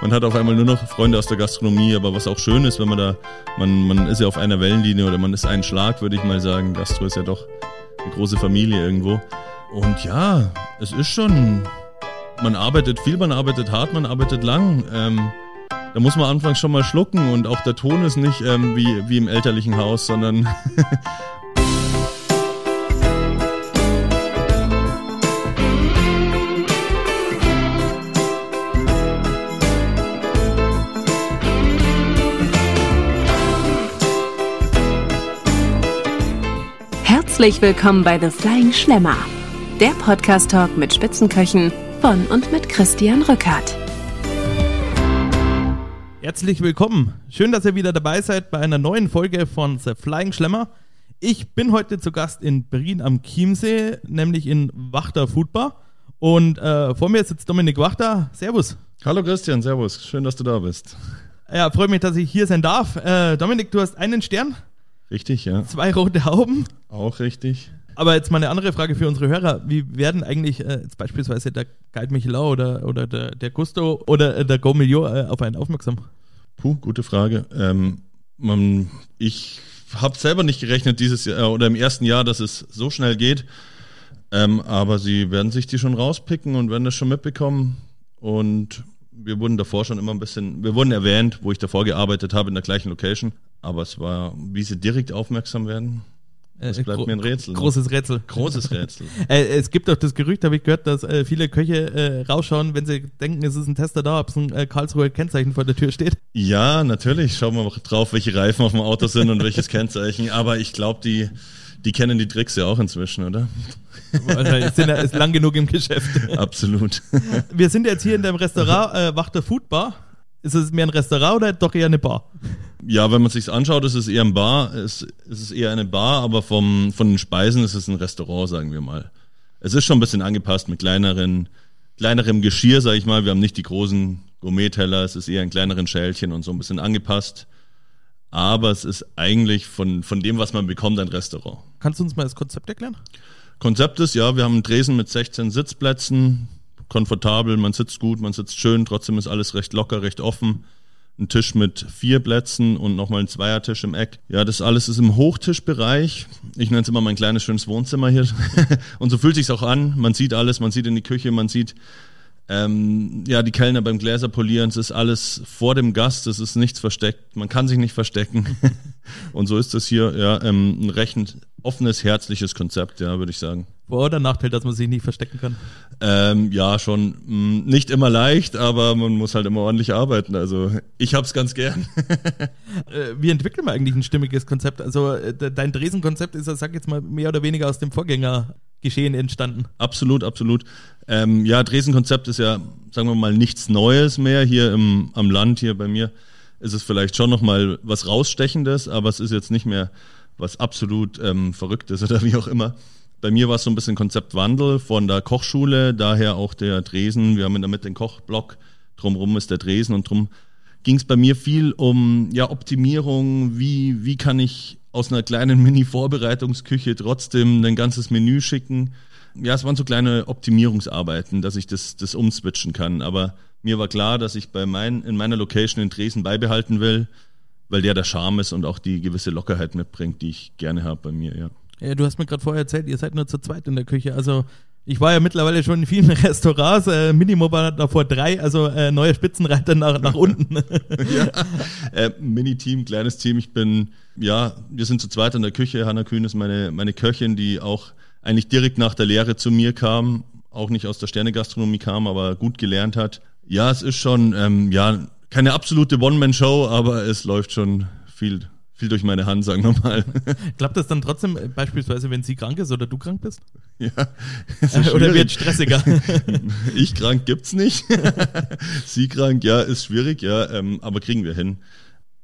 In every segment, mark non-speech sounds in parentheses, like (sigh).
man hat auf einmal nur noch Freunde aus der Gastronomie, aber was auch schön ist, wenn man da, man, man ist ja auf einer Wellenlinie oder man ist ein Schlag, würde ich mal sagen. Gastro ist ja doch eine große Familie irgendwo. Und ja, es ist schon, man arbeitet viel, man arbeitet hart, man arbeitet lang. Ähm, da muss man anfangs schon mal schlucken und auch der Ton ist nicht ähm, wie, wie im elterlichen Haus, sondern (laughs) Herzlich willkommen bei The Flying Schlemmer, der Podcast-Talk mit Spitzenköchen von und mit Christian Rückert. Herzlich willkommen. Schön, dass ihr wieder dabei seid bei einer neuen Folge von The Flying Schlemmer. Ich bin heute zu Gast in Berlin am Chiemsee, nämlich in Wachter Foodbar. Und äh, vor mir sitzt Dominik Wachter. Servus. Hallo Christian, servus. Schön, dass du da bist. Ja, freut mich, dass ich hier sein darf. Äh, Dominik, du hast einen Stern. Richtig, ja. Zwei rote Hauben. Auch richtig. Aber jetzt mal eine andere Frage für unsere Hörer. Wie werden eigentlich äh, jetzt beispielsweise der Guide Michelin oder, oder der, der Gusto oder äh, der Go Milio äh, auf einen aufmerksam? Puh, gute Frage. Ähm, man, ich habe selber nicht gerechnet dieses Jahr oder im ersten Jahr, dass es so schnell geht. Ähm, aber sie werden sich die schon rauspicken und werden das schon mitbekommen. Und wir wurden davor schon immer ein bisschen, wir wurden erwähnt, wo ich davor gearbeitet habe in der gleichen Location. Aber es war, wie sie direkt aufmerksam werden, das äh, bleibt mir ein Rätsel. Ne? Großes Rätsel. Großes (laughs) Rätsel. äh, es gibt auch das Gerücht, habe ich gehört, dass äh, viele Köche rausschauen, wenn sie denken, es ist ein Tester da, ob es ein Karlsruher Kennzeichen vor der Tür steht. Ja, natürlich. Schauen wir mal drauf, welche Reifen auf dem Auto sind und welches Kennzeichen. Aber ich glaube, die, die kennen die Tricks ja auch inzwischen, oder? Sind ja ist lang genug im Geschäft. Absolut. Wir sind jetzt hier in dem Restaurant äh, Wachter Food Bar. Ist es mehr ein Restaurant oder doch eher eine Bar? Ja, wenn man sich anschaut, ist es eher ein Bar, es, es ist eher eine Bar, aber vom, von den Speisen ist es ein Restaurant, sagen wir mal. Es ist schon ein bisschen angepasst mit kleineren, kleinerem Geschirr, sag ich mal. Wir haben nicht die großen Gourmet-Teller, es ist eher ein kleineren Schälchen und so ein bisschen angepasst. Aber es ist eigentlich von, von dem, was man bekommt, ein Restaurant. Kannst du uns mal das Konzept erklären? Konzept ist, ja, wir haben einen Tresen mit 16 Sitzplätzen, komfortabel, man sitzt gut, man sitzt schön, trotzdem ist alles recht locker, recht offen. Ein Tisch mit vier Plätzen und nochmal ein Zweiertisch im Eck. Ja, das alles ist im Hochtischbereich. Ich nenne es immer mein kleines schönes Wohnzimmer hier. (laughs) und so fühlt sich's auch an. Man sieht alles, man sieht in die Küche, man sieht ähm, ja, die Kellner beim Gläserpolieren, es ist alles vor dem Gast, es ist nichts versteckt, man kann sich nicht verstecken. (laughs) und so ist das hier ja ähm, ein recht offenes, herzliches Konzept, ja, würde ich sagen. Vor- oder Nachteil, dass man sich nicht verstecken kann? Ähm, ja, schon mh, mm, nicht immer leicht, aber man muss halt immer ordentlich arbeiten. Also ich hab's ganz gern. (laughs) Äh, wie entwickelt man eigentlich ein stimmiges Konzept? Also äh, dein Dresenkonzept ist, sag jetzt mal, mehr oder weniger aus dem Vorgänger Geschehen entstanden. Absolut, absolut. Ähm, ja, Dresden-Konzept ist ja, sagen wir mal, nichts Neues mehr hier im, am Land, hier bei mir. Ist es vielleicht schon nochmal was rausstechendes, aber es ist jetzt nicht mehr was absolut ähm, Verrücktes (laughs) oder wie auch immer. Bei mir war es so ein bisschen Konzeptwandel von der Kochschule, daher auch der Dresen. Wir haben in der Mitte den Kochblock, drumherum ist der Dresen und drum ging es bei mir viel um ja, Optimierung, wie, wie kann ich aus einer kleinen (laughs) Mini-Vorbereitungsküche trotzdem ein ganzes Menü schicken. Ja, es waren so kleine Optimierungsarbeiten, dass ich das, das umswitchen kann. Aber mir war klar, dass ich bei mein, in meiner Location in Dresden beibehalten will, weil der der Charme ist und auch die gewisse Lockerheit mitbringt, die ich gerne habe bei mir, ja. Ja, du hast mir gerade vorher erzählt, ihr seid nur zu zweit in der Küche. Also ich war ja mittlerweile schon in vielen (laughs) Restaurants, äh, Minimo war davor drei, also äh, neue Spitzenreiter nach, nach (laughs) unten. ja, äh, Mini-Team, kleines Team. Ich bin, ja, wir sind zu zweit in der Küche. Hanna Kühn ist meine, meine Köchin, die auch eigentlich direkt nach der Lehre zu mir kam, auch nicht aus der Sternegastronomie kam, aber gut gelernt hat. Ja, es ist schon, ähm, ja, keine absolute One-Man-Show, aber es läuft schon viel viel durch meine Hand, sagen wir mal. (laughs) Klappt das dann trotzdem äh, beispielsweise, wenn sie krank ist oder du krank bist? Ja. (laughs) Äh, oder wird stressiger? (laughs) ich krank gibt's nicht. sie krank, ja, ist schwierig, ja, ähm, aber kriegen wir hin.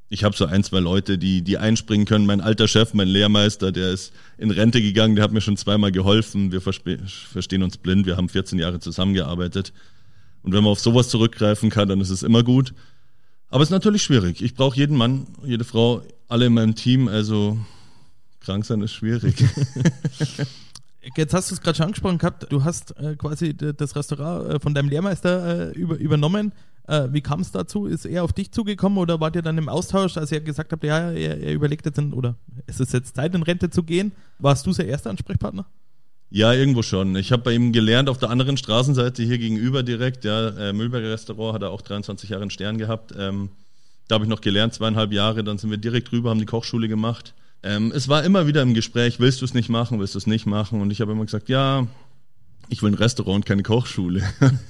Ich habe so ein, zwei Leute, die, die einspringen können. Mein alter Chef, mein Lehrmeister, der ist in Rente gegangen, der hat mir schon zweimal geholfen. Wir verstehen uns blind, wir haben 14 Jahre zusammengearbeitet. Und wenn man auf sowas zurückgreifen kann, dann ist es immer gut. Aber es ist natürlich schwierig. Ich brauche jeden Mann, jede Frau, alle in meinem Team. Also krank sein ist schwierig. (laughs) Jetzt hast du es gerade schon angesprochen gehabt, du hast äh, quasi das Restaurant äh, von deinem Lehrmeister äh, über, übernommen. Äh, wie kam es dazu? Ist er auf dich zugekommen oder wart ihr dann im Austausch, als er gesagt habt, ja, er, er überlegt jetzt, in, oder es ist jetzt Zeit, in Rente zu gehen? Warst du sein erster Ansprechpartner? Ja, irgendwo schon. Ich habe bei ihm gelernt, auf der anderen Straßenseite hier gegenüber direkt, ja, äh, Müllberger Restaurant, hat er auch 23 Jahre einen Stern gehabt. Ähm, da habe ich noch gelernt, zweieinhalb Jahre, dann sind wir direkt rüber, haben die Kochschule gemacht. Ähm, es war immer wieder im Gespräch, willst du es nicht machen, willst du es nicht machen? Und ich habe immer gesagt, ja, ich will ein Restaurant keine Kochschule.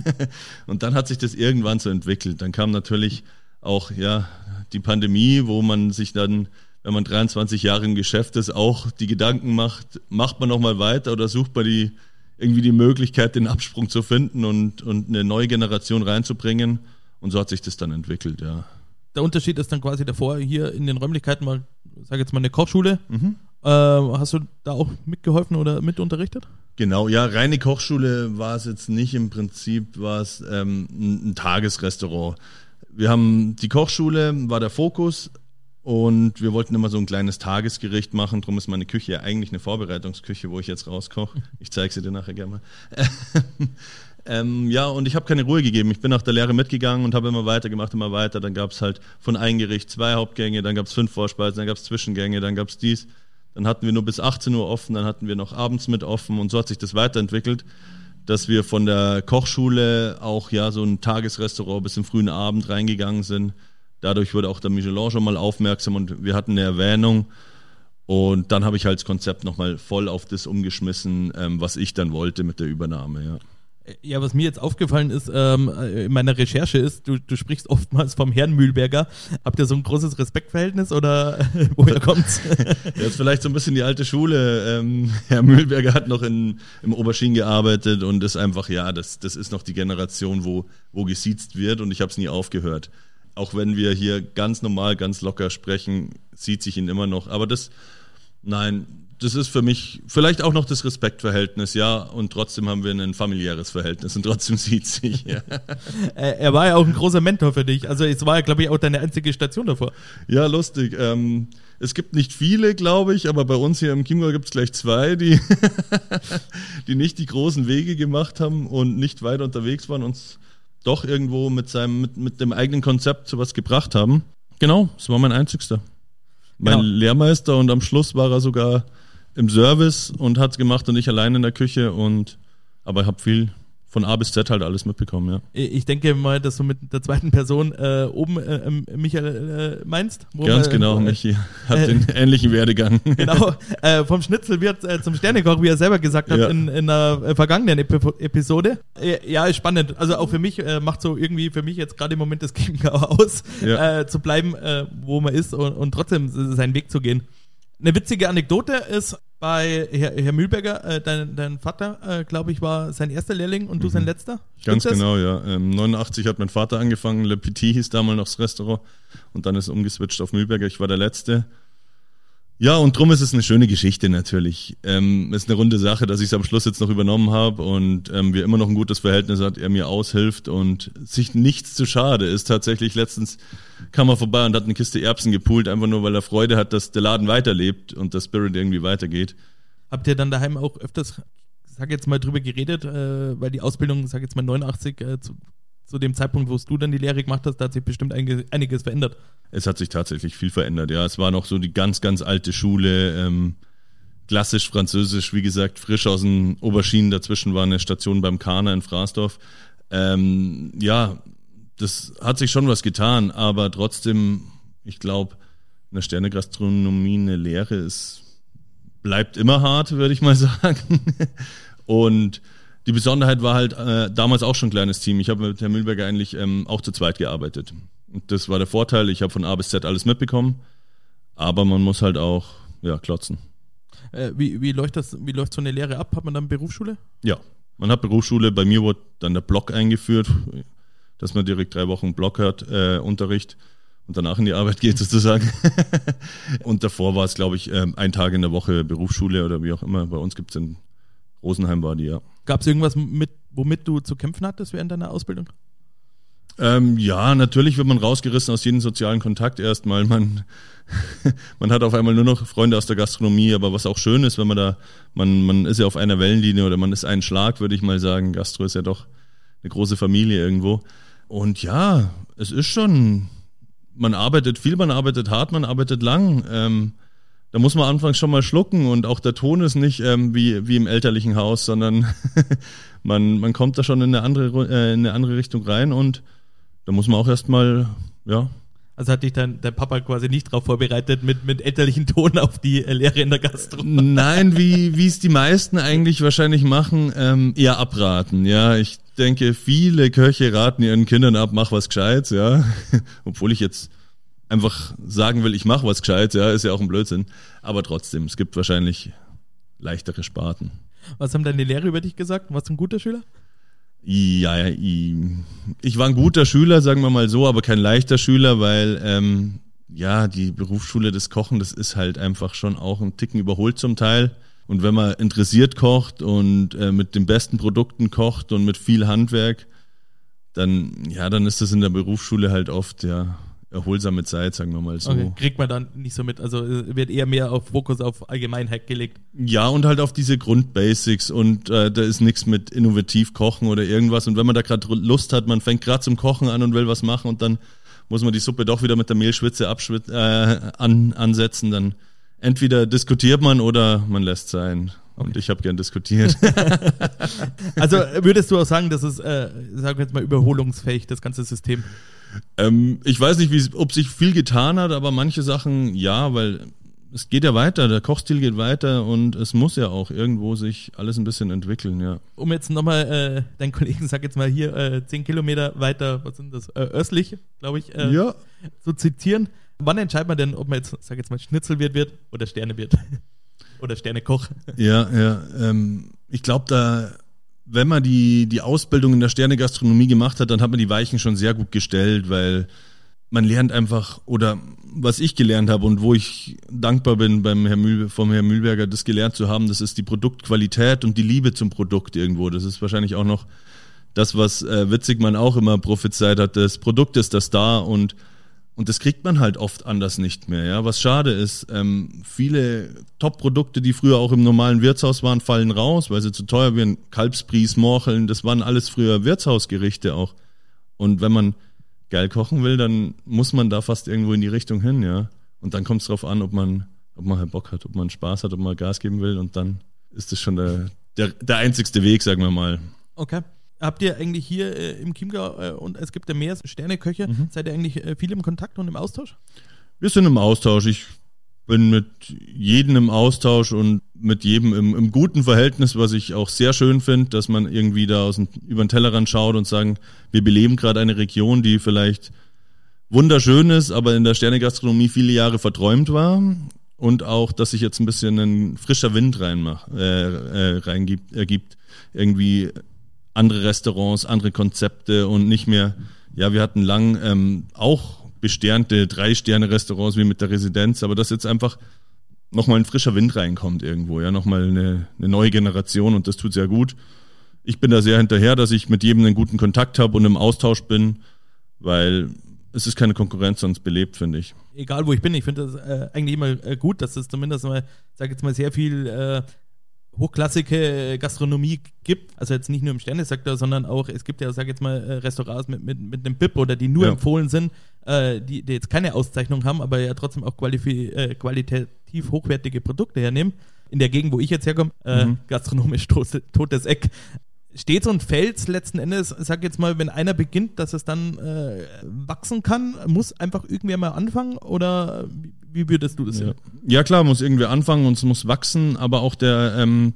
(laughs) und dann hat sich das irgendwann so entwickelt. Dann kam natürlich auch ja die Pandemie, wo man sich dann, wenn man 23 Jahre im Geschäft ist, auch die Gedanken macht, macht man noch mal weiter oder sucht man die irgendwie die Möglichkeit, den Absprung zu finden und, und eine neue Generation reinzubringen. Und so hat sich das dann entwickelt, ja. Der Unterschied ist dann quasi davor hier in den Räumlichkeiten mal, sage jetzt mal eine Kochschule. Mhm. Äh, hast du da auch mitgeholfen oder mit unterrichtet? Genau, ja, reine Kochschule war es jetzt nicht. Im Prinzip war es ähm, ein, ein Tagesrestaurant. Wir haben die Kochschule, war der Fokus, und wir wollten immer so ein kleines Tagesgericht machen. Darum ist meine Küche ja eigentlich eine Vorbereitungsküche, wo ich jetzt rauskoche. Ich zeige sie dir nachher gerne mal. (laughs) ähm, ja, und ich habe keine Ruhe gegeben. Ich bin nach der Lehre mitgegangen und habe immer weitergemacht, immer weiter. Dann gab es halt von ein Gericht zwei Hauptgänge, dann gab es fünf Vorspeisen, dann gab es Zwischengänge, dann gab es dies. Dann hatten wir nur bis 18 Uhr offen, dann hatten wir noch abends mit offen und so hat sich das weiterentwickelt, dass wir von der Kochschule auch ja so ein Tagesrestaurant bis im frühen Abend reingegangen sind. Dadurch wurde auch der Michelin schon mal aufmerksam und wir hatten eine Erwähnung. Und dann habe ich halt das Konzept nochmal voll auf das umgeschmissen, ähm, was ich dann wollte mit der Übernahme, ja. Ja, was mir jetzt aufgefallen ist ähm, in meiner Recherche ist, du, du sprichst oftmals vom Herrn Mühlberger. Habt ihr so ein großes Respektverhältnis oder (laughs) woher kommt's? (laughs) ja, ist vielleicht so ein bisschen die alte Schule. Ähm, Herr Mühlberger hat noch in, im Oberschien gearbeitet und ist einfach, ja, das, das ist noch die Generation, wo, wo gesiezt wird und ich habe es nie aufgehört. Auch wenn wir hier ganz normal, ganz locker sprechen, sieht sich ihn immer noch. Aber das, nein, das ist für mich vielleicht auch noch das Respektverhältnis, ja, und trotzdem haben wir ein familiäres Verhältnis und trotzdem (laughs) sieht sich. Ja. (laughs) er war ja auch ein großer Mentor für dich. Also es war ja, glaube ich, auch deine einzige Station davor. Ja, lustig. Ähm, es gibt nicht viele, glaube ich, aber bei uns hier im Chiemgau gibt es gleich zwei, die, (laughs) die nicht die großen Wege gemacht haben und nicht weit unterwegs waren, uns doch irgendwo mit seinem, mit, mit dem eigenen Konzept zu was gebracht haben. Genau, es war mein einzigster. Mein genau. Lehrmeister und am Schluss war er sogar im Service und hat es gemacht und ich allein in der Küche und aber ich habe viel von A bis Z halt alles mitbekommen, ja. Ich denke mal, dass du mit der zweiten Person äh, oben äh, Michael äh, meinst. Ganz man, genau, Michi (laughs) hat äh, den ähnlichen Werdegang. (laughs) Genau, äh, vom Schnitzel wird äh, zum Sternekoch, wie er selber gesagt hat, ja. in, in einer vergangenen Ep Episode. ja, ist spannend. Also auch für mich macht so irgendwie für mich jetzt gerade im Moment das Chiemgau (laughs) aus, ja. zu bleiben, wo man ist und, und trotzdem seinen Weg zu gehen. Eine witzige Anekdote ist bei Herr, Herr Mühlberger, äh, dein, dein Vater, äh, glaube ich, war sein erster Lehrling und du mhm. sein letzter. Stimmt Ganz das? genau, ja. Ähm, 89 hat mein Vater angefangen, Le Petit hieß damals noch das Restaurant und dann ist umgeswitcht auf Mühlberger. Ich war der Letzte. Ja, und drum ist es eine schöne Geschichte natürlich. Ähm, ist eine runde Sache, dass ich es am Schluss jetzt noch übernommen habe und ähm, wir immer noch ein gutes Verhältnis hat, er mir aushilft und sich nichts zu schade ist. Tatsächlich letztens kam er vorbei und hat eine Kiste Erbsen gepult, einfach nur weil er Freude hat, dass der Laden weiterlebt und der Spirit irgendwie weitergeht. Habt ihr dann daheim auch öfters, sag jetzt mal, drüber geredet, äh, weil die Ausbildung, sag jetzt mal 89, äh, zu, zu dem Zeitpunkt, wo du dann die Lehre gemacht hast, da hat sich bestimmt einiges verändert. Es hat sich tatsächlich viel verändert, ja. Es war noch so die ganz, ganz alte Schule, ähm, klassisch französisch, wie gesagt, frisch aus den Oberschienen. Dazwischen war eine Station beim Kana in Fraßdorf. Ähm, ja, das hat sich schon was getan, aber trotzdem, ich glaube, eine Sternegastronomie, eine Lehre ist, bleibt immer hart, würde ich mal (laughs) sagen. Und die Besonderheit war halt äh, damals auch schon ein kleines Team. Ich habe mit Herrn Mühlberger eigentlich ähm, auch zu zweit gearbeitet. Und das war der Vorteil. Ich habe von A bis Z alles mitbekommen. Aber man muss halt auch ja, klotzen. Äh, wie, wie läuft das, wie läuft so eine Lehre ab? Hat man dann Berufsschule? Ja, man hat Berufsschule. Bei mir wurde dann der Block eingeführt, dass man direkt drei Wochen Block hat, äh, Unterricht und danach in die Arbeit geht (laughs) sozusagen. und davor war es, glaube ich, äh, ein Tag in der Woche Berufsschule oder wie auch immer. Bei uns gibt es Rosenheim war die, ja. Gab es irgendwas, mit, womit du zu kämpfen hattest während deiner Ausbildung? Ähm, ja, natürlich wird man rausgerissen aus jedem sozialen Kontakt erstmal. Man, (laughs) man hat auf einmal nur noch Freunde aus der Gastronomie, aber was auch schön ist, wenn man da, man, man ist ja auf einer Wellenlinie oder man ist ein Schlag, würde ich mal sagen. Gastro ist ja doch eine große Familie irgendwo. Und ja, es ist schon, man arbeitet viel, man arbeitet hart, man arbeitet lang. Ähm, da muss man anfangs schon mal schlucken und auch der Ton ist nicht ähm, wie, wie im elterlichen Haus, sondern (laughs) man, man kommt da schon in eine andere, äh, in eine andere Richtung rein und da muss man auch erstmal, ja. Also hat dich dann der Papa quasi nicht darauf vorbereitet mit, mit elterlichen Ton auf die äh, Lehre in der Gastro? Nein, wie wie es die meisten eigentlich wahrscheinlich machen, ähm, eher abraten. Ja, ich denke, viele Köche raten ihren Kindern ab, mach was Gescheites, ja. (laughs) Obwohl ich jetzt einfach sagen will, ich mache was Gescheites, ja, ist ja auch ein Blödsinn. Aber trotzdem, es gibt wahrscheinlich leichtere Sparten. Was haben deine Lehrer über dich gesagt? Warst du ein guter Schüler? Ja, ich war ein guter Schüler, sagen wir mal so, aber kein leichter Schüler, weil ähm, ja, die Berufsschule des Kochen, das ist halt einfach schon auch ein Ticken überholt zum Teil. Und wenn man interessiert kocht und äh, mit den besten Produkten kocht und mit viel Handwerk, dann ja, dann ist das in der Berufsschule halt oft ja erholsame Zeit, sagen wir mal so. Okay. Kriegt man dann nicht so mit, also äh, wird eher mehr auf Fokus auf Allgemeinheit gelegt. Ja, und halt auf diese Grundbasics und äh, da ist nichts mit innovativ kochen oder irgendwas. Und wenn man da gerade Lust hat, man fängt gerade zum Kochen an und will was machen und dann muss man die Suppe doch wieder mit der Mehlschwitze äh, an, ansetzen, dann entweder diskutiert man oder man lässt sein. Und okay. ich habe gern diskutiert. (laughs) also würdest du auch sagen, das ist, äh, sagen wir jetzt mal, überholungsfähig, das ganze System? Ähm, ich weiß nicht, ob sich viel getan hat, aber manche Sachen ja, weil es geht ja weiter, der Kochstil geht weiter und es muss ja auch irgendwo sich alles ein bisschen entwickeln, ja. Um jetzt nochmal, äh, deinen Kollegen, sag jetzt mal hier, äh, zehn Kilometer weiter, was sind das, äh, östlich, glaube ich, äh, ja. zu zitieren. Wann entscheidet man denn, ob man jetzt, sag jetzt mal, Schnitzelwirt wird oder Sterne wird? Oder Sternekoch? Ja, ja, ähm, ich glaube, da wenn man die, die Ausbildung in der Sternegastronomie gemacht hat, dann hat man die Weichen schon sehr gut gestellt, weil man lernt einfach, oder was ich gelernt habe und wo ich dankbar bin beim Herr Mühl, vom Herrn Mühlberger, das gelernt zu haben, das ist die Produktqualität und die Liebe zum Produkt irgendwo. Das ist wahrscheinlich auch noch das, was äh, Witzigmann auch immer prophezeit hat. Das Produkt ist das da und und das kriegt man halt oft anders nicht mehr. Ja, was schade ist, ähm, viele Top-Produkte, die früher auch im normalen Wirtshaus waren, fallen raus, weil sie zu teuer werden. Kalbspries, Morcheln, das waren alles früher Wirtshausgerichte auch. Und wenn man geil kochen will, dann muss man da fast irgendwo in die Richtung hin, ja. Und dann kommt es drauf an, ob man, ob man halt Bock hat, ob man Spaß hat, ob man Gas geben will. Und dann ist das schon der, der, der einzigste Weg, sagen wir mal. Okay. Habt ihr eigentlich hier äh, im Chiemgau äh, und es gibt ja mehr Sterneköche, mhm. seid ihr eigentlich äh, viel im Kontakt und im Austausch? Wir sind im Austausch. Ich bin mit jedem im Austausch und mit jedem im, im guten Verhältnis, was ich auch sehr schön finde, dass man irgendwie da aus dem, über den Tellerrand schaut und sagen, wir beleben gerade eine Region, die vielleicht wunderschön ist, aber in der Sternegastronomie viele Jahre verträumt war und auch, dass sich jetzt ein bisschen ein frischer Wind reinmacht, äh, äh, reingibt, ergibt. Irgendwie andere Restaurants, andere Konzepte und nicht mehr, ja, wir hatten lang ähm, auch besternte Drei-Sterne-Restaurants wie mit der Residenz, aber dass jetzt einfach nochmal ein frischer Wind reinkommt irgendwo, ja, nochmal eine, eine neue Generation und das tut sehr gut. Ich bin da sehr hinterher, dass ich mit jedem einen guten Kontakt habe und im Austausch bin, weil es ist keine Konkurrenz, sonst belebt, finde ich. Egal wo ich bin, ich finde das äh, eigentlich immer äh, gut, dass es zumindest mal, sag jetzt mal, sehr viel äh, hochklassige Gastronomie gibt, also jetzt nicht nur im Sternesektor, sondern auch, es gibt ja, sag jetzt mal, äh, Restaurants mit, mit, mit einem BIP oder die nur ja. empfohlen sind, äh, die, die jetzt keine Auszeichnung haben, aber ja trotzdem auch äh, qualitativ hochwertige Produkte hernehmen. In der Gegend, wo ich jetzt herkomme, äh, mhm. gastronomisch (laughs) totes Eck steht und fällt letzten Endes, sag jetzt mal, wenn einer beginnt, dass es dann äh, wachsen kann, muss einfach irgendwer mal anfangen oder wie würdest du das ja. sehen? Ja klar, muss irgendwer anfangen und es muss wachsen, aber auch der, ähm,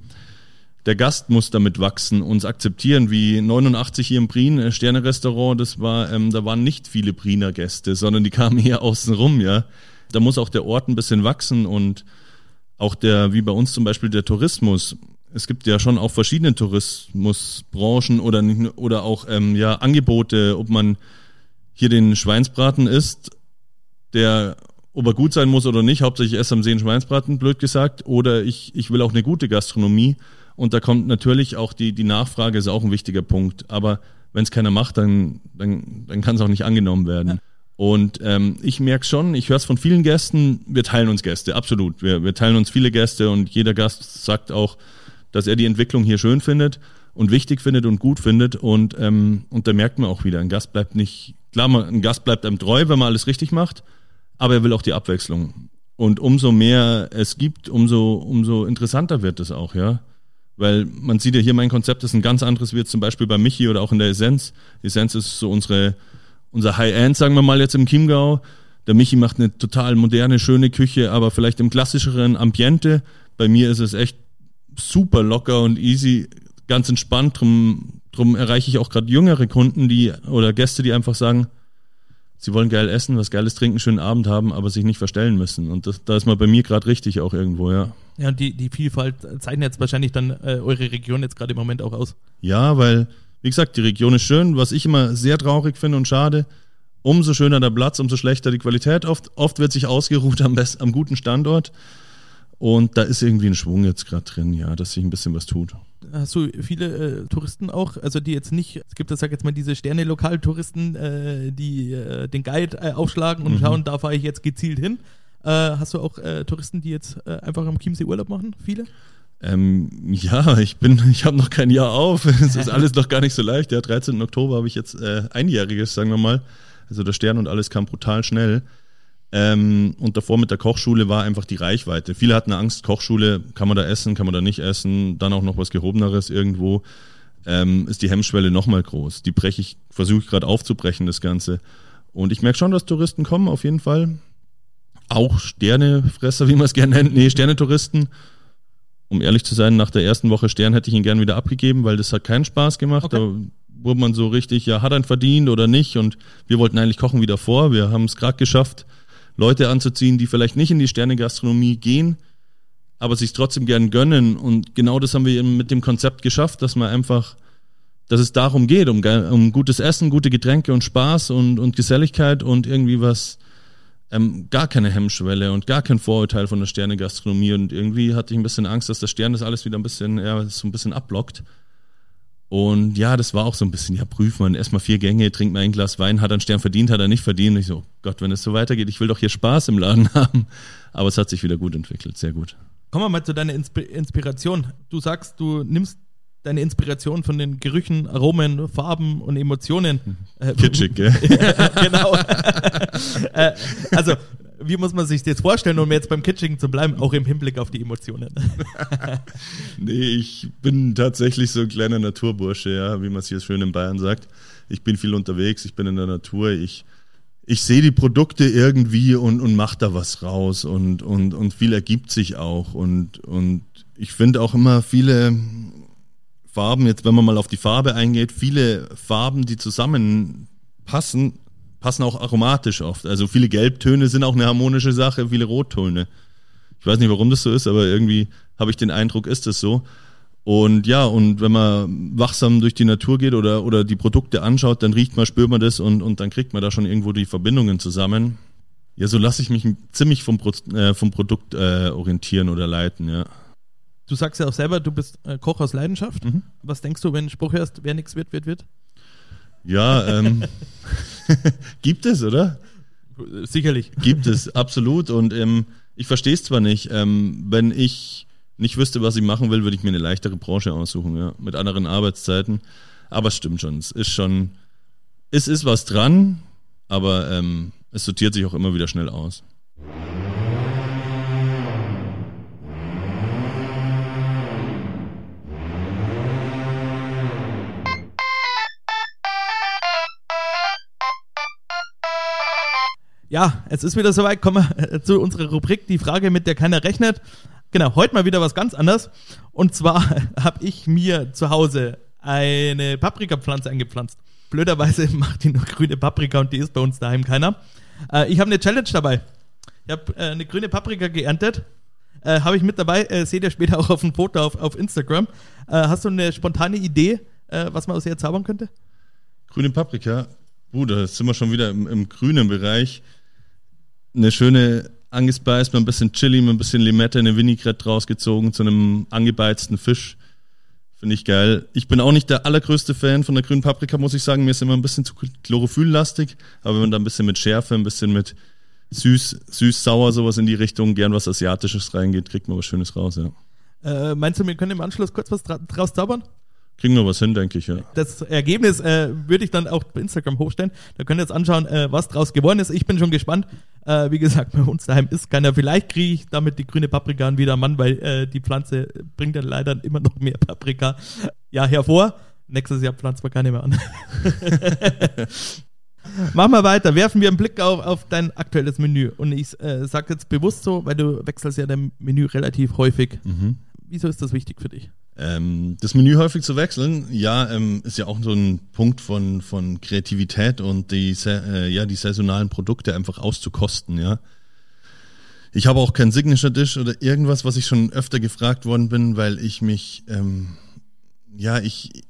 der Gast muss damit wachsen, uns akzeptieren, wie 89 hier im Prien, äh, Sterne-Restaurant, das war, ähm, da waren nicht viele Priener Gäste, sondern die kamen eher außen rum, ja. Da muss auch der Ort ein bisschen wachsen und auch der, wie bei uns zum Beispiel der Tourismus, es gibt ja schon auch verschiedene Tourismusbranchen oder nicht, oder auch ähm, ja Angebote, ob man hier den Schweinsbraten isst, der ob er gut sein muss oder nicht, hauptsächlich esse am See Schweinsbraten, blöd gesagt, oder ich, ich will auch eine gute Gastronomie. Und da kommt natürlich auch die, die Nachfrage, ist auch ein wichtiger Punkt. Aber wenn es keiner macht, dann, dann, dann kann es auch nicht angenommen werden. Ja. Und ähm, ich merke schon, ich höre es von vielen Gästen, wir teilen uns Gäste, absolut. Wir, wir teilen uns viele Gäste und jeder Gast sagt auch, dass er die Entwicklung hier schön findet. und wichtig findet und gut findet. Und, ähm, und da merkt man auch wieder, ein Gast bleibt nicht, klar, ein Gast bleibt einem treu, wenn man alles richtig macht, aber er will auch die Abwechslung. Und umso mehr es gibt, umso, umso interessanter wird es auch, ja. Weil man sieht ja hier, mein Konzept ist ein ganz anderes wie jetzt zum Beispiel bei Michi oder auch in der Essenz. Essenz ist so unsere, unser High-End, sagen wir mal jetzt im Chiemgau. Der Michi macht eine total moderne, schöne Küche, aber vielleicht im klassischeren Ambiente. Bei mir ist es echt super locker und easy, ganz entspannt. Drum, drum erreiche ich auch gerade jüngere Kunden, die oder Gäste, die einfach sagen, sie wollen geil essen, was geiles trinken, schönen Abend haben, aber sich nicht verstellen müssen. Und das, da ist man bei mir gerade richtig auch irgendwo, ja. Ja, und die, die Vielfalt zeichnet jetzt wahrscheinlich dann äh, eure Region jetzt gerade im Moment auch aus. Ja, weil, wie gesagt, die Region ist schön. Was ich immer sehr traurig finde und schade, umso schöner der Platz, umso schlechter die Qualität. Oft, oft wird sich ausgeruht am, best, am guten Standort. Und da ist irgendwie ein Schwung jetzt gerade drin, ja, dass sich ein bisschen was tut. Hast du viele äh, Touristen auch, also die jetzt nicht, es gibt, das sag jetzt mal, diese Sterne-Lokaltouristen, äh, die äh, den Guide äh, aufschlagen und mhm. schauen, da fahre ich jetzt gezielt hin. Äh, hast du auch äh, Touristen, die jetzt einfach am Chiemsee Urlaub machen? Viele? Ähm, ja, ich bin, (laughs) ich habe noch kein Jahr auf. Es ist (laughs) alles noch gar nicht so leicht. Ja, 13. Oktober habe ich jetzt einjähriges, sagen wir mal. Also der Stern und alles kam brutal schnell. Ähm, und davor mit der Kochschule war einfach die Reichweite. Viele hatten Angst, Kochschule, kann man da essen, kann man da nicht essen, dann auch noch was Gehobeneres irgendwo, ähm, ist die Hemmschwelle nochmal groß. Die breche ich, versuche ich gerade aufzubrechen, das Ganze. Und ich merke schon, dass Touristen kommen, auf jeden Fall. Auch Sternefresser, wie man es gerne nennt. Nee, Sternetouristen. Um ehrlich zu sein, nach der ersten Woche Stern hätte ich ihn gern wieder abgegeben, weil das hat keinen Spaß gemacht. Okay. Da wurde man so richtig, ja, hat er verdient oder nicht? Und wir wollten eigentlich kochen wieder vor. Wir haben es gerade geschafft, Leute anzuziehen, die vielleicht nicht in die Sternegastronomie gehen, aber sich trotzdem gern gönnen. Und genau das haben wir eben mit dem Konzept geschafft, dass man einfach, dass es darum geht, um, um gutes Essen, gute Getränke und Spaß und, und Geselligkeit und irgendwie was, ähm, gar keine Hemmschwelle und gar kein Vorurteil von der Sternegastronomie. Und irgendwie hatte ich ein bisschen Angst, dass der Stern das alles wieder ein bisschen, ja, so ein bisschen abblockt. Und ja, das war auch so ein bisschen, ja, prüf man, erstmal vier Gänge, trinkt mal ein Glas Wein, hat er einen Stern verdient, hat er nicht verdient. Ich so, Gott, wenn es so weitergeht, ich will doch hier Spaß im Laden (laughs) haben. Aber es hat sich wieder gut entwickelt, sehr gut. Kommen wir mal zu deiner Inspiration. Du sagst, du nimmst deine Inspiration von den Gerüchen, Aromen, Farben und Emotionen. Äh, Kitschig, gell? (laughs) genau. (laughs) äh, also, wie muss man sich das jetzt vorstellen, um jetzt beim Kitschigen zu bleiben, auch im Hinblick auf die Emotionen? (laughs) nee, ich bin tatsächlich so ein kleiner Naturbursche, ja, wie man es hier schön in Bayern sagt. Ich bin viel unterwegs, ich bin in der Natur, ich, ich sehe die Produkte irgendwie und, und mache da was raus und, und, und viel ergibt sich auch. Und, und ich finde auch immer viele Farben, jetzt wenn man mal auf die Farbe eingeht, viele Farben, die zusammenpassen, passen auch aromatisch oft. Also viele Gelbtöne sind auch eine harmonische Sache, viele Rottöne. Ich weiß nicht, warum das so ist, aber irgendwie habe ich den Eindruck, ist das so. Und ja, und wenn man wachsam durch die Natur geht oder, oder die Produkte anschaut, dann riecht man, spürt man das und, und dann kriegt man da schon irgendwo die Verbindungen zusammen. Ja, so lasse ich mich ziemlich vom, Pro, äh, vom Produkt äh, orientieren oder leiten, ja. Du sagst ja auch selber, du bist äh, Koch aus Leidenschaft. Mhm. Was denkst du, wenn du Spruch hörst, wer nichts wird, wird, wird? Ja, ähm, (laughs) gibt es, oder? Sicherlich. Gibt es, absolut. Und ähm, ich verstehe es zwar nicht, ähm, wenn ich nicht wüsste, was ich machen will, würde ich mir eine leichtere Branche aussuchen, ja, mit anderen Arbeitszeiten. Aber es stimmt schon, es ist schon, es ist was dran, aber ähm, es sortiert sich auch immer wieder schnell aus. Ja, es ist wieder soweit. Kommen wir äh, (laughs) zu unserer Rubrik, die Frage, mit der keiner rechnet. Genau, heute mal wieder was ganz anderes. Und zwar (laughs) habe ich mir zu Hause eine Paprikapflanze eingepflanzt. Blöderweise (laughs) macht die nur grüne Paprika und die ist bei uns daheim keiner. Äh, ich habe eine Challenge dabei. Ich habe äh, eine grüne Paprika geerntet. Äh, habe ich mit dabei, äh, seht ihr später auch auf dem Foto auf, auf Instagram. Äh, hast du eine spontane Idee, was man aus ihr zaubern könnte? Grüne Paprika? Bruder, jetzt sind wir schon wieder im, im grünen Bereich eine schöne angespeist mit ein bisschen Chili, mit ein bisschen Limette, eine Vinaigrette rausgezogen zu einem angebeizten Fisch. Finde ich geil. Ich bin auch nicht der allergrößte Fan von der grünen Paprika, muss ich sagen. Mir ist immer ein bisschen zu chlorophylllastig. Aber wenn man da ein bisschen mit Schärfe, ein bisschen mit süß, süß, sauer, sowas in die Richtung, gern was Asiatisches reingeht, kriegt man was Schönes raus, ja. Äh, meinst du, wir können im Anschluss kurz was dra draus zaubern? Kriegen wir was hin, denke ich, ja. Das Ergebnis äh, würde ich dann auch bei Instagram hochstellen. Da könnt ihr jetzt anschauen, äh, was draus geworden ist. Ich bin schon gespannt. Äh, wie gesagt, (laughs) bei uns daheim ist keiner. Vielleicht kriege ich damit die grüne Paprika an wieder Mann, weil äh, die Pflanze bringt dann leider immer noch mehr Paprika ja, hervor. Nächstes Jahr pflanzt man keine mehr an. (laughs) Machen wir weiter. Werfen wir einen Blick auf, auf dein aktuelles Menü. Und ich äh, sage jetzt bewusst so, weil du wechselst ja dein Menü relativ häufig. Mhm. Wieso ist das wichtig für dich? Ähm, das Menü häufig zu wechseln, ja, ähm, ist ja auch so ein Punkt von, von Kreativität und die, äh, ja, die saisonalen Produkte einfach auszukosten, ja. Ich habe auch kein Signature Dish oder irgendwas, was ich schon öfter gefragt worden bin, weil ich mich, ähm, ja, ich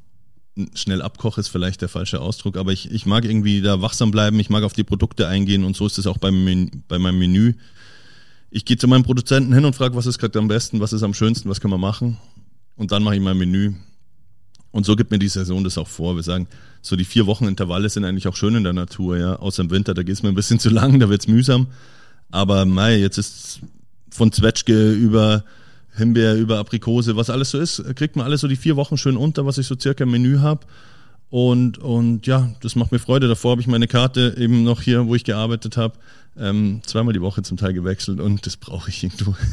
schnell abkoche ist vielleicht der falsche Ausdruck, aber ich, ich mag irgendwie da wachsam bleiben, ich mag auf die Produkte eingehen und so ist es auch beim Menü, bei meinem Menü. Ich gehe zu meinem Produzenten hin und frage, was ist gerade am besten, was ist am schönsten, was kann man machen und dann mache ich mein Menü. Und so gibt mir die Saison das auch vor. Wir sagen, so die vier Wochen Intervalle sind eigentlich auch schön in der Natur, ja. Außer im Winter, da geht es mir ein bisschen zu lang, da wird's mühsam. Aber Mai, jetzt ist von Zwetschge über Himbeer, über Aprikose, was alles so ist, kriegt man alles so die vier Wochen schön unter, was ich so circa im Menü habe. Und, und ja, das macht mir Freude. Davor habe ich meine Karte eben noch hier, wo ich gearbeitet habe, ähm, zweimal die Woche zum Teil gewechselt und das brauche ich irgendwo. (laughs)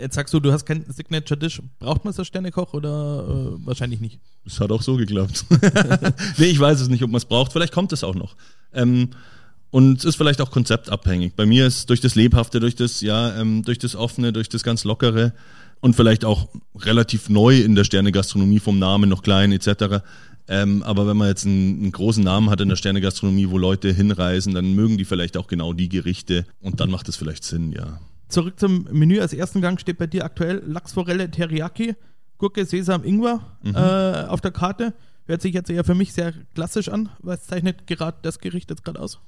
Jetzt sagst du, du hast kein Signature Dish. Braucht man es als Sternekoch oder äh, wahrscheinlich nicht? Es hat auch so geklappt. (laughs) nee, ich weiß es nicht, ob man es braucht. Vielleicht kommt es auch noch. Ähm, und es ist vielleicht auch konzeptabhängig. Bei mir ist durch das Lebhafte, durch das, ja, ähm, durch das Offene, durch das ganz Lockere und vielleicht auch relativ neu in der Sternegastronomie vom Namen noch klein etc. Ähm, aber wenn man jetzt einen, einen, großen Namen hat in der Sternegastronomie, wo Leute hinreisen, dann mögen die vielleicht auch genau die Gerichte und dann macht es vielleicht Sinn, ja. Zurück zum Menü. Als ersten Gang steht bei dir aktuell Lachsforelle Teriyaki, Gurke, Sesam, Ingwer mhm. äh, auf der Karte. Hört sich jetzt eher für mich sehr klassisch an. Was zeichnet gerade das Gericht jetzt gerade aus?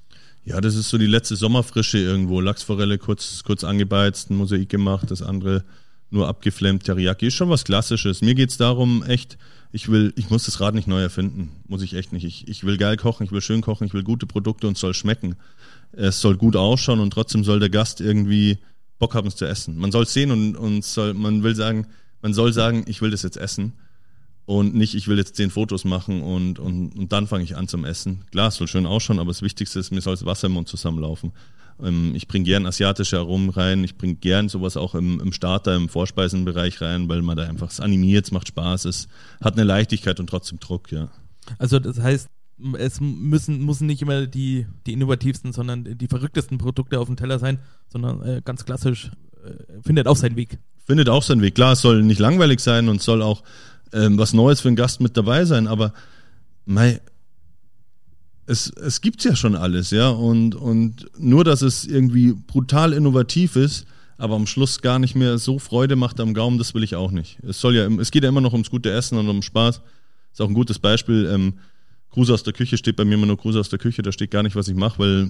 Ja, das ist so die letzte Sommerfrische irgendwo. Lachsforelle kurz, kurz angebeizt, ein Mosaik gemacht, das andere nur abgeflammt. Teriyaki ist schon was Klassisches. Mir geht's darum, echt, ich will, ich muss das Rad nicht neu erfinden. Muss ich echt nicht. Ich, ich will geil kochen, ich will schön kochen, ich will gute Produkte und es soll schmecken. Es soll gut ausschauen und trotzdem soll der Gast irgendwie Bock haben, es zu essen. Man soll es sehen und, und soll, man will sagen, man soll sagen, ich will das jetzt essen und nicht, ich will jetzt zehn Fotos machen und, und, und dann fange ich an zum Essen. Klar, es soll schön ausschauen, aber das Wichtigste ist, mir soll das Wasser im Mund zusammenlaufen. Ähm, ich bringe gern asiatische Aromen rein, ich bringe gern sowas auch im, im Starter, im Vorspeisenbereich rein, weil man da einfach es animiert, es macht Spaß, es hat eine Leichtigkeit und trotzdem Druck, ja. Also das heißt, es müssen, müssen nicht immer die, die innovativsten, sondern die verrücktesten Produkte auf dem Teller sein, sondern äh, ganz klassisch äh, findet auch seinen Weg. Findet auch seinen Weg. Klar, es soll nicht langweilig sein und soll auch ähm, was Neues für einen Gast mit dabei sein, aber mei, es, es gibt's ja schon alles, ja, und, und nur, dass es irgendwie brutal innovativ ist, aber am Schluss gar nicht mehr so Freude macht am Gaumen, das will ich auch nicht. Es soll ja, es geht ja immer noch ums gute Essen und um Spaß. Ist auch ein gutes Beispiel. Ähm, Gruß aus der Küche steht bei mir immer nur Gruß aus der Küche, da steht gar nicht, was ich mache, weil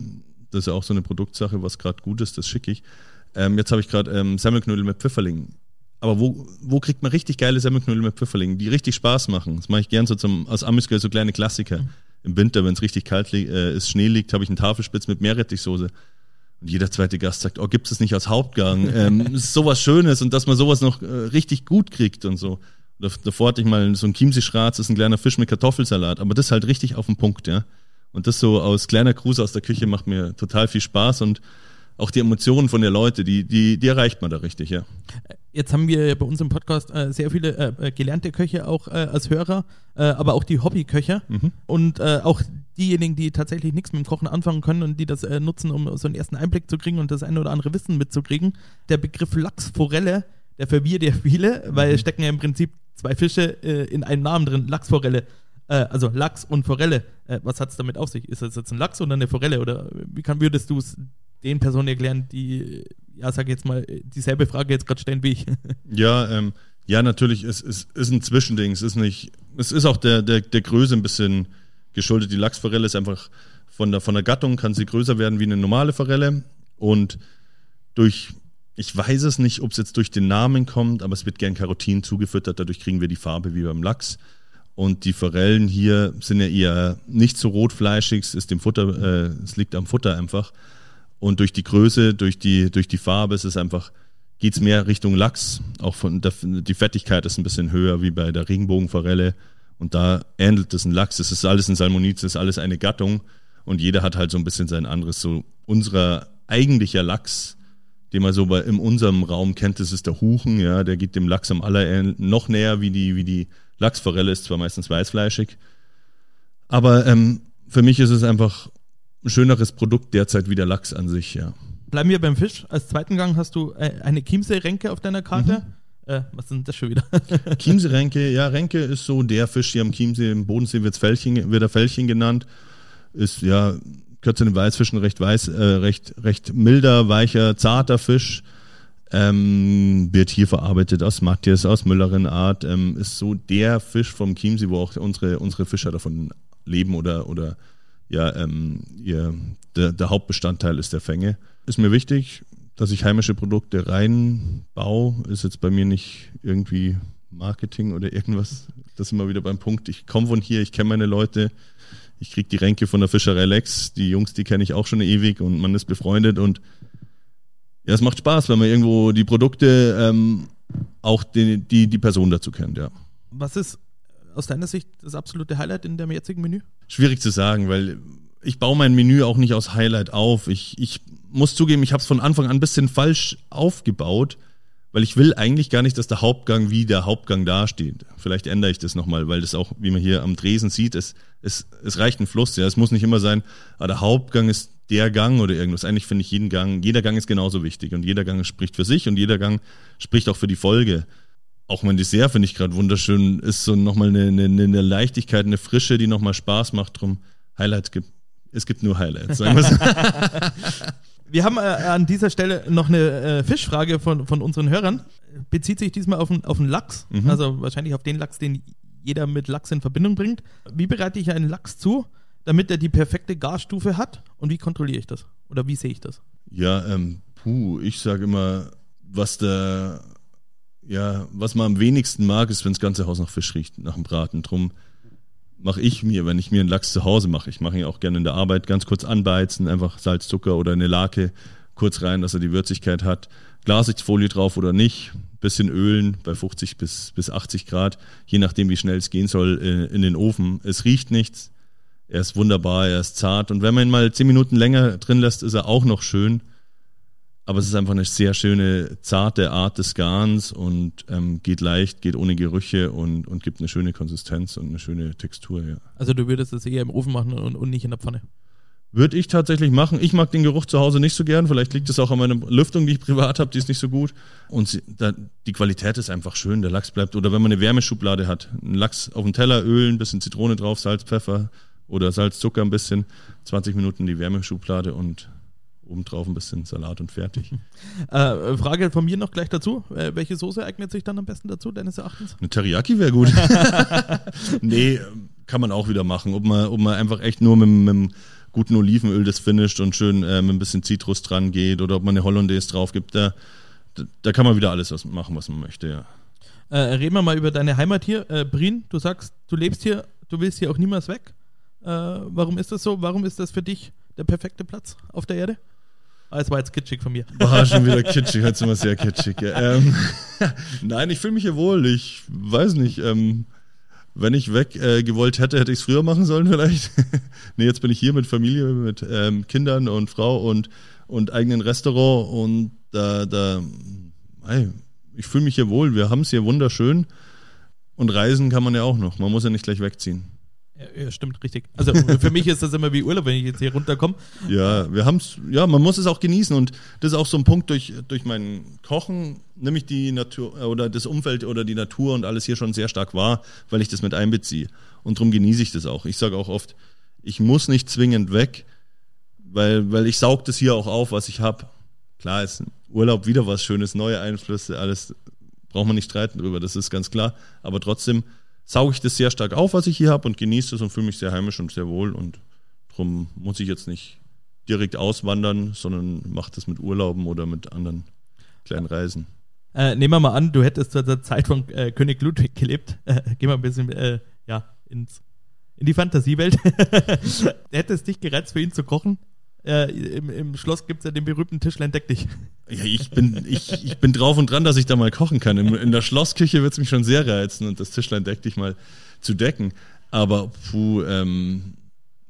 das ist ja auch so eine Produktsache, was gerade gut ist, das schicke ich. Ähm, jetzt habe ich gerade ähm, Semmelknödel mit Pfifferling aber wo, wo kriegt man richtig geile Semmelknödel mit Pfifferlingen, die richtig Spaß machen? Das mache ich gern so zum, aus Amüsgeld so kleine Klassiker. Mhm. Im Winter, wenn es richtig kalt äh, ist, Schnee liegt, habe ich einen Tafelspitz mit Meerrettichsoße. Und jeder zweite Gast sagt, oh, gibt (laughs) es nicht als Hauptgang? ähm, ist sowas Schönes und dass man sowas noch äh, richtig gut kriegt und so. Davor hatte ich mal so ein Chiemsee-Schratz, das ist ein kleiner Fisch mit Kartoffelsalat, aber das halt richtig auf den Punkt, ja. Und das so aus kleiner Gruß aus der Küche macht mir total viel Spaß und auch die Emotionen von der Leute, die, die, die erreicht man da richtig, ja. Jetzt haben wir bei uns im Podcast äh, sehr viele äh, äh, gelernte Köche auch äh, als Hörer, äh, aber auch die Hobbyköche mhm. und äh, auch diejenigen, die tatsächlich nichts mit dem Kochen anfangen können und die das nutzen, um so einen ersten Einblick zu kriegen und das eine oder andere Wissen mitzukriegen. Der Begriff Lachsforelle, der verwirrt ja viele, mhm. weil es stecken ja im Prinzip zwei Fische in einem Namen drin, Lachsforelle also Lachs und Forelle, was hat es damit auf sich? Ist das jetzt ein Lachs oder eine Forelle? Oder wie kann, würdest du es den Personen erklären, die, ja, sag jetzt mal, dieselbe Frage jetzt gerade stellen wie ich. (laughs) Ja, ähm, ja, natürlich, es, es ist ein Zwischending. Es ist nicht, es ist auch der, der, der Größe ein bisschen geschuldet. Die Lachsforelle ist einfach von der, von der Gattung kann sie größer werden wie eine normale Forelle und durch, ich weiß es nicht, ob es jetzt durch den Namen kommt, aber es wird gern Karotin zugefüttert, dadurch kriegen wir die Farbe wie beim Lachs. Und die Forellen hier sind ja eher nicht so rotfleischig, es ist dem Futter, äh, es liegt am Futter einfach. Und durch die Größe, durch die, durch die Farbe ist es einfach geht's mehr Richtung Lachs. Auch von der, die Fettigkeit ist ein bisschen höher wie bei der Regenbogenforelle. Und da ähnelt es ein Lachs. Es ist alles ein Salmonid, es ist alles eine Gattung. Und jeder hat halt so ein bisschen sein anderes. So unserer eigentlicher Lachs, den man so bei, in unserem Raum kennt, das ist der Huchen, ja, der geht dem Lachs am aller noch näher wie die, wie die Lachsforelle, ist zwar meistens weißfleischig. Aber ähm, für mich ist es einfach ein schöneres Produkt derzeit wie der Lachs an sich, ja. Bleiben wir beim Fisch. Als zweiten Gang hast du äh, eine Chiemsee-Renke auf deiner Karte. Mhm. Äh, was denn das schon wieder? (laughs) Chiemsee-Renke, ja, Renke ist so der Fisch hier am Chiemsee, im Bodensee wird's Fällchen, wird er Fällchen genannt. Ist ja, zu den Weißfischen recht weiß, äh, recht, recht milder, weicher, zarter Fisch. Ähm, wird hier verarbeitet aus Matthias, aus Müllerin-Art, ähm, ist so der Fisch vom Chiemsee, wo auch unsere, unsere Fischer davon leben oder, oder ja, ähm, ihr, der, der Hauptbestandteil ist der Fänge. Ist mir wichtig, dass ich heimische Produkte reinbaue, ist jetzt bei mir nicht irgendwie Marketing oder irgendwas. Das ist immer wieder beim Punkt. Ich komme von hier, ich kenne meine Leute, ich kriege die Ränke von der Fischerei Lex, die Jungs, die kenne ich auch schon ewig und man ist befreundet und ja, es macht Spaß, wenn man irgendwo die Produkte ähm, auch die, die, die Person dazu kennt, ja. Was ist aus deiner Sicht das absolute Highlight in dem jetzigen Menü? Schwierig zu sagen, weil ich baue mein Menü auch nicht aus Highlight auf. Ich, ich muss zugeben, ich habe es von Anfang an ein bisschen falsch aufgebaut, weil ich will eigentlich gar nicht, dass der Hauptgang wie der Hauptgang dasteht. Vielleicht ändere ich das nochmal, weil das auch, wie man hier am Dresen sieht, es, es, es reicht ein Fluss. Ja, es muss nicht immer sein, ah, der Hauptgang ist der Gang oder irgendwas. Eigentlich finde ich jeden Gang, jeder Gang ist genauso wichtig und jeder Gang spricht für sich und jeder Gang spricht auch für die Folge. Auch mein Dessert finde ich gerade wunderschön, ist so nochmal eine, eine, eine Leichtigkeit, eine Frische, die nochmal Spaß macht. Drum Highlights gibt, es gibt nur Highlights, sagen wir so. (laughs) Wir haben äh, an dieser Stelle noch eine äh, Fischfrage von, von unseren Hörern. Bezieht sich diesmal auf, auf den Lachs, mhm. also wahrscheinlich auf den Lachs, den jeder mit Lachs in Verbindung bringt. Wie bereite ich einen Lachs zu, damit er die perfekte Garstufe hat und wie kontrolliere ich das? Oder wie sehe ich das? Ja, ähm, puh, ich sage immer, was der, ja, was man am wenigsten mag, ist, wenn das ganze Haus nach Fisch riecht, nach dem Braten. Drum mache ich mir, wenn ich mir einen Lachs zu Hause mache. Ich mache ihn auch gerne in der Arbeit, ganz kurz anbeizen, einfach Salz, Zucker oder eine Lake kurz rein, dass er die Würzigkeit hat. Glassichtfolie drauf oder nicht, bisschen ölen bei 50 bis, bis 80 Grad, je nachdem wie schnell es gehen soll, in, in den Ofen. Es riecht nichts, er ist wunderbar, er ist zart und wenn man ihn mal 10 Minuten länger drin lässt, ist er auch noch schön aber es ist einfach eine sehr schöne, zarte Art des Garns und ähm, geht leicht, geht ohne Gerüche und, und gibt eine schöne Konsistenz und eine schöne Textur, ja. Also du würdest es eher im Ofen machen und, und nicht in der Pfanne? Würde ich tatsächlich machen. Ich mag den Geruch zu Hause nicht so gern. Vielleicht liegt es auch an meiner Lüftung, die ich privat habe, die ist nicht so gut. Und sie, da, die Qualität ist einfach schön. Der Lachs bleibt, oder wenn man eine Wärmeschublade hat, einen Lachs auf dem Teller ölen, bisschen Zitrone drauf, Salz, Pfeffer oder Salz, Zucker ein bisschen, 20 Minuten in die Wärmeschublade und obendrauf ein bisschen Salat und fertig. (laughs) Äh, Frage von mir noch gleich dazu. Äh, welche Soße eignet sich dann am besten dazu, deines Erachtens? Eine Teriyaki wäre gut. (laughs) nee, kann man auch wieder machen. Ob man, ob man einfach echt nur mit, mit guten Olivenöl das finisht und schön äh, mit ein bisschen Zitrus dran geht oder ob man eine Hollandaise drauf gibt, da, da kann man wieder alles was machen, was man möchte, ja. Äh, reden wir mal über deine Heimat hier. Äh, Brin, du sagst, du lebst hier, du willst hier auch niemals weg. Äh, warum ist das so? Warum ist das für dich der perfekte Platz auf der Erde? Ah, es war jetzt kitschig von mir. (laughs) War schon wieder (laughs) kitschig, heute sind wir sehr kitschig. Ja. Ähm, (laughs) Nein, ich fühle mich hier wohl. Ich weiß nicht. Ähm, wenn ich weg äh, gewollt hätte, hätte ich es früher machen sollen vielleicht. nee, jetzt bin ich hier mit Familie, mit ähm, Kindern und Frau und, und eigenen Restaurant und da, da, hey, ich fühle mich hier wohl. Wir haben es hier wunderschön und reisen kann man ja auch noch. Man muss ja nicht gleich wegziehen. Ja, stimmt, richtig. Also (laughs) für mich ist das immer wie Urlaub, wenn ich jetzt hier runterkomme. Ja, wir haben es, ja, man muss es auch genießen und das ist auch so ein Punkt durch, durch mein Kochen, nämlich die Natur oder das Umfeld oder die Natur und alles hier schon sehr stark wahr, weil ich das mit einbeziehe. Und darum genieße ich das auch. Ich sage auch oft, ich muss nicht zwingend weg, weil, weil ich saug das hier auch auf, was ich habe. Klar ist Urlaub wieder was Schönes, neue Einflüsse, alles braucht man nicht streiten drüber, das ist ganz klar. Aber trotzdem sauge ich das sehr stark auf, was ich hier habe und genieße es und fühle mich sehr heimisch und sehr wohl und darum muss ich jetzt nicht direkt auswandern, sondern mache das mit Urlauben oder mit anderen kleinen Reisen. Äh, nehmen wir mal an, du hättest zu der Zeit von äh, König Ludwig gelebt. Äh, gehen wir ein bisschen äh, ja, ins, in die Fantasiewelt. (laughs) hättest dich gereizt, für ihn zu kochen? Äh, im, Im Schloss gibt es ja den berühmten Tischlein Deck dich. Ja, ich bin, ich, ich bin drauf und dran, dass ich da mal kochen kann. In, in der Schlossküche wird es mich schon sehr reizen und das Tischlein Deck dich mal zu decken. Aber puh, ähm,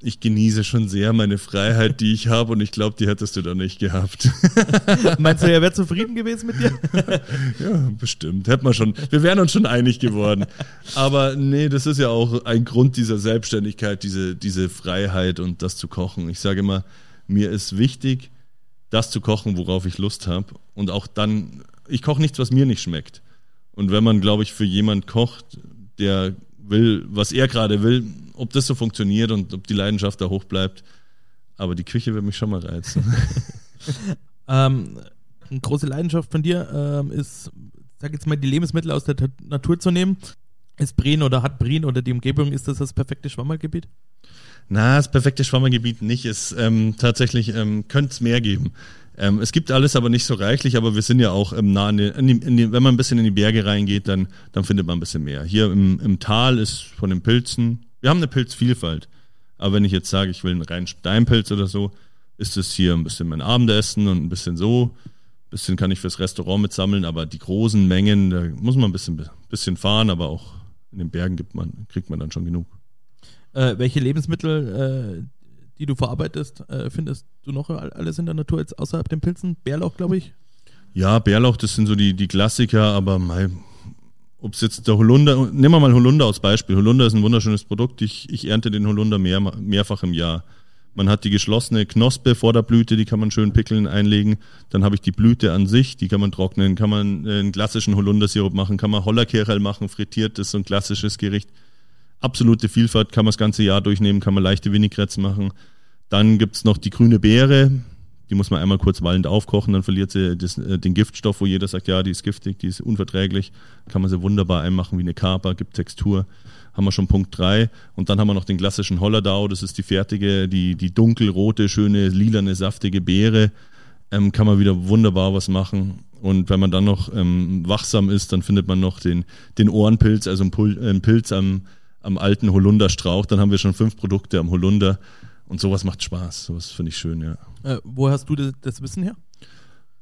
ich genieße schon sehr meine Freiheit, die ich habe und ich glaube, die hättest du da nicht gehabt. (laughs) Meinst du, er wäre zufrieden gewesen mit dir? (laughs) ja, bestimmt. Hätten wir schon. Wir wären uns schon einig geworden. Aber nee, das ist ja auch ein Grund dieser Selbstständigkeit, diese, diese Freiheit und das zu kochen. Ich sage immer, mir ist wichtig, das zu kochen, worauf ich Lust habe. Und auch dann, ich koche nichts, was mir nicht schmeckt. Und wenn man, glaube ich, für jemand kocht, der will, was er gerade will, ob das so funktioniert und ob die Leidenschaft da hoch bleibt. Aber die Küche wird mich schon mal reizen. (laughs) ähm, eine große Leidenschaft von dir ähm, ist, sag jetzt mal, die Lebensmittel aus der Natur zu nehmen. Ist Brien oder hat Brien oder die Umgebung, ist das das perfekte Schwammergebiet? Na, das perfekte Schwammergebiet nicht. Es ähm, tatsächlich ähm, könnte es mehr geben. Ähm, es gibt alles, aber nicht so reichlich, aber wir sind ja auch ähm, nah an den, in die, in die, wenn man ein bisschen in die Berge reingeht, dann, dann findet man ein bisschen mehr. Hier im, im Tal ist von den Pilzen, wir haben eine Pilzvielfalt. Aber wenn ich jetzt sage, ich will einen reinen Steinpilz oder so, ist es hier ein bisschen mein Abendessen und ein bisschen so. Ein bisschen kann ich fürs Restaurant mitsammeln, aber die großen Mengen, da muss man ein bisschen, bisschen fahren, aber auch in den Bergen gibt man, kriegt man dann schon genug. Äh, welche Lebensmittel, äh, die du verarbeitest, äh, findest du noch alles in der Natur jetzt außerhalb den Pilzen? Bärlauch, glaube ich. Ja, Bärlauch, das sind so die, die Klassiker, aber ob es jetzt der Holunder, nehmen wir mal Holunder als Beispiel. Holunder ist ein wunderschönes Produkt. Ich, ich ernte den Holunder mehr, mehrfach im Jahr. Man hat die geschlossene Knospe vor der Blüte, die kann man schön pickeln, einlegen. Dann habe ich die Blüte an sich, die kann man trocknen, kann man einen klassischen Holundersirup machen, kann man Hollerkerel machen, frittiert, das ist so ein klassisches Gericht absolute Vielfalt, kann man das ganze Jahr durchnehmen, kann man leichte Vinaigrettes machen. Dann gibt's noch die grüne Beere, die muss man einmal kurz wallend aufkochen, dann verliert sie das, äh, den Giftstoff, wo jeder sagt, ja, die ist giftig, die ist unverträglich. Kann man sie wunderbar einmachen wie eine Kaper, gibt Textur. Haben wir schon Punkt drei Und dann haben wir noch den klassischen Hollerdau, das ist die fertige, die, die dunkelrote, schöne, lilane, saftige Beere. Ähm, kann man wieder wunderbar was machen. Und wenn man dann noch ähm, wachsam ist, dann findet man noch den, den Ohrenpilz, also einen Pilz am, am alten Holunderstrauch, dann haben wir schon fünf Produkte am Holunder. Und sowas macht Spaß. Sowas finde ich schön, ja. Äh, wo hast du das, das Wissen her?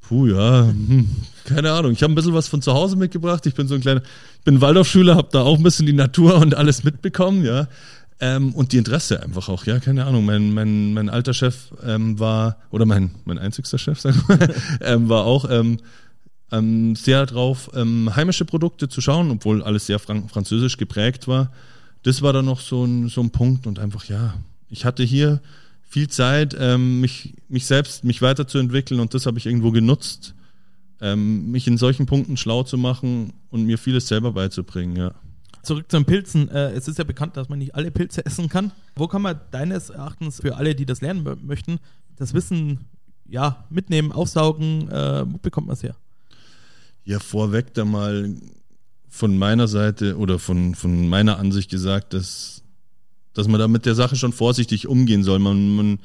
Puh, ja, hm, keine Ahnung. Ich habe ein bisschen was von zu Hause mitgebracht. Ich bin so ein kleiner, ich bin Waldorfschüler, habe da auch ein bisschen die Natur und alles mitbekommen, ja. Ähm, und die Interesse einfach auch, ja, keine Ahnung. Mein, mein, mein alter Chef ähm, war, oder mein, mein einzigster Chef, (laughs) sag mal, ähm, war auch ähm, ähm, sehr drauf, ähm, heimische Produkte zu schauen, obwohl alles sehr fran französisch geprägt war das war dann noch so ein, so ein Punkt und einfach, ja, ich hatte hier viel Zeit, ähm, mich, mich selbst, mich weiterzuentwickeln und das habe ich irgendwo genutzt, ähm, mich in solchen Punkten schlau zu machen und mir vieles selber beizubringen, ja. Zurück zu den Pilzen. Äh, es ist ja bekannt, dass man nicht alle Pilze (laughs) essen kann. Wo kann man deines Erachtens für alle, die das lernen möchten, das Wissen ja, mitnehmen, aufsaugen? Äh, wo bekommt man es her? Ja, vorweg da mal von meiner Seite oder von, von meiner Ansicht gesagt, dass, dass man da mit der Sache schon vorsichtig umgehen soll. Man, man,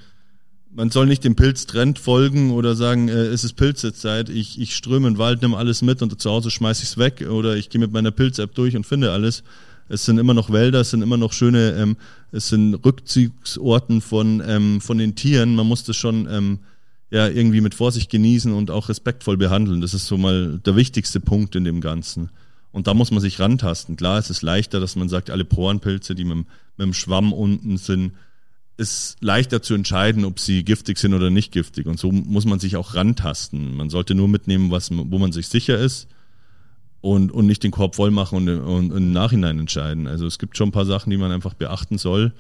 man soll nicht dem Pilztrend folgen oder sagen, äh, es ist Pilzezeit, ich, ich ströme in den Wald, nehme alles mit und zu Hause schmeiße ich es weg oder ich gehe mit meiner Pilz-App durch und finde alles. Es sind immer noch Wälder, es sind immer noch schöne, ähm, es sind Rückzugsorten von, ähm, von den Tieren. Man muss das schon ähm, ja, irgendwie mit Vorsicht genießen und auch respektvoll behandeln. Das ist so mal der wichtigste Punkt in dem Ganzen. Und da muss man sich rantasten. Klar, es ist leichter, dass man sagt, alle Porenpilze, die mit, mit dem Schwamm unten sind, ist leichter zu entscheiden, ob sie giftig sind oder nicht giftig. Und so muss man sich auch rantasten. Man sollte nur mitnehmen, was, wo man sich sicher ist und, und nicht den Korb voll machen und, und, und im Nachhinein entscheiden. Also es gibt schon ein paar Sachen, die man einfach beachten soll.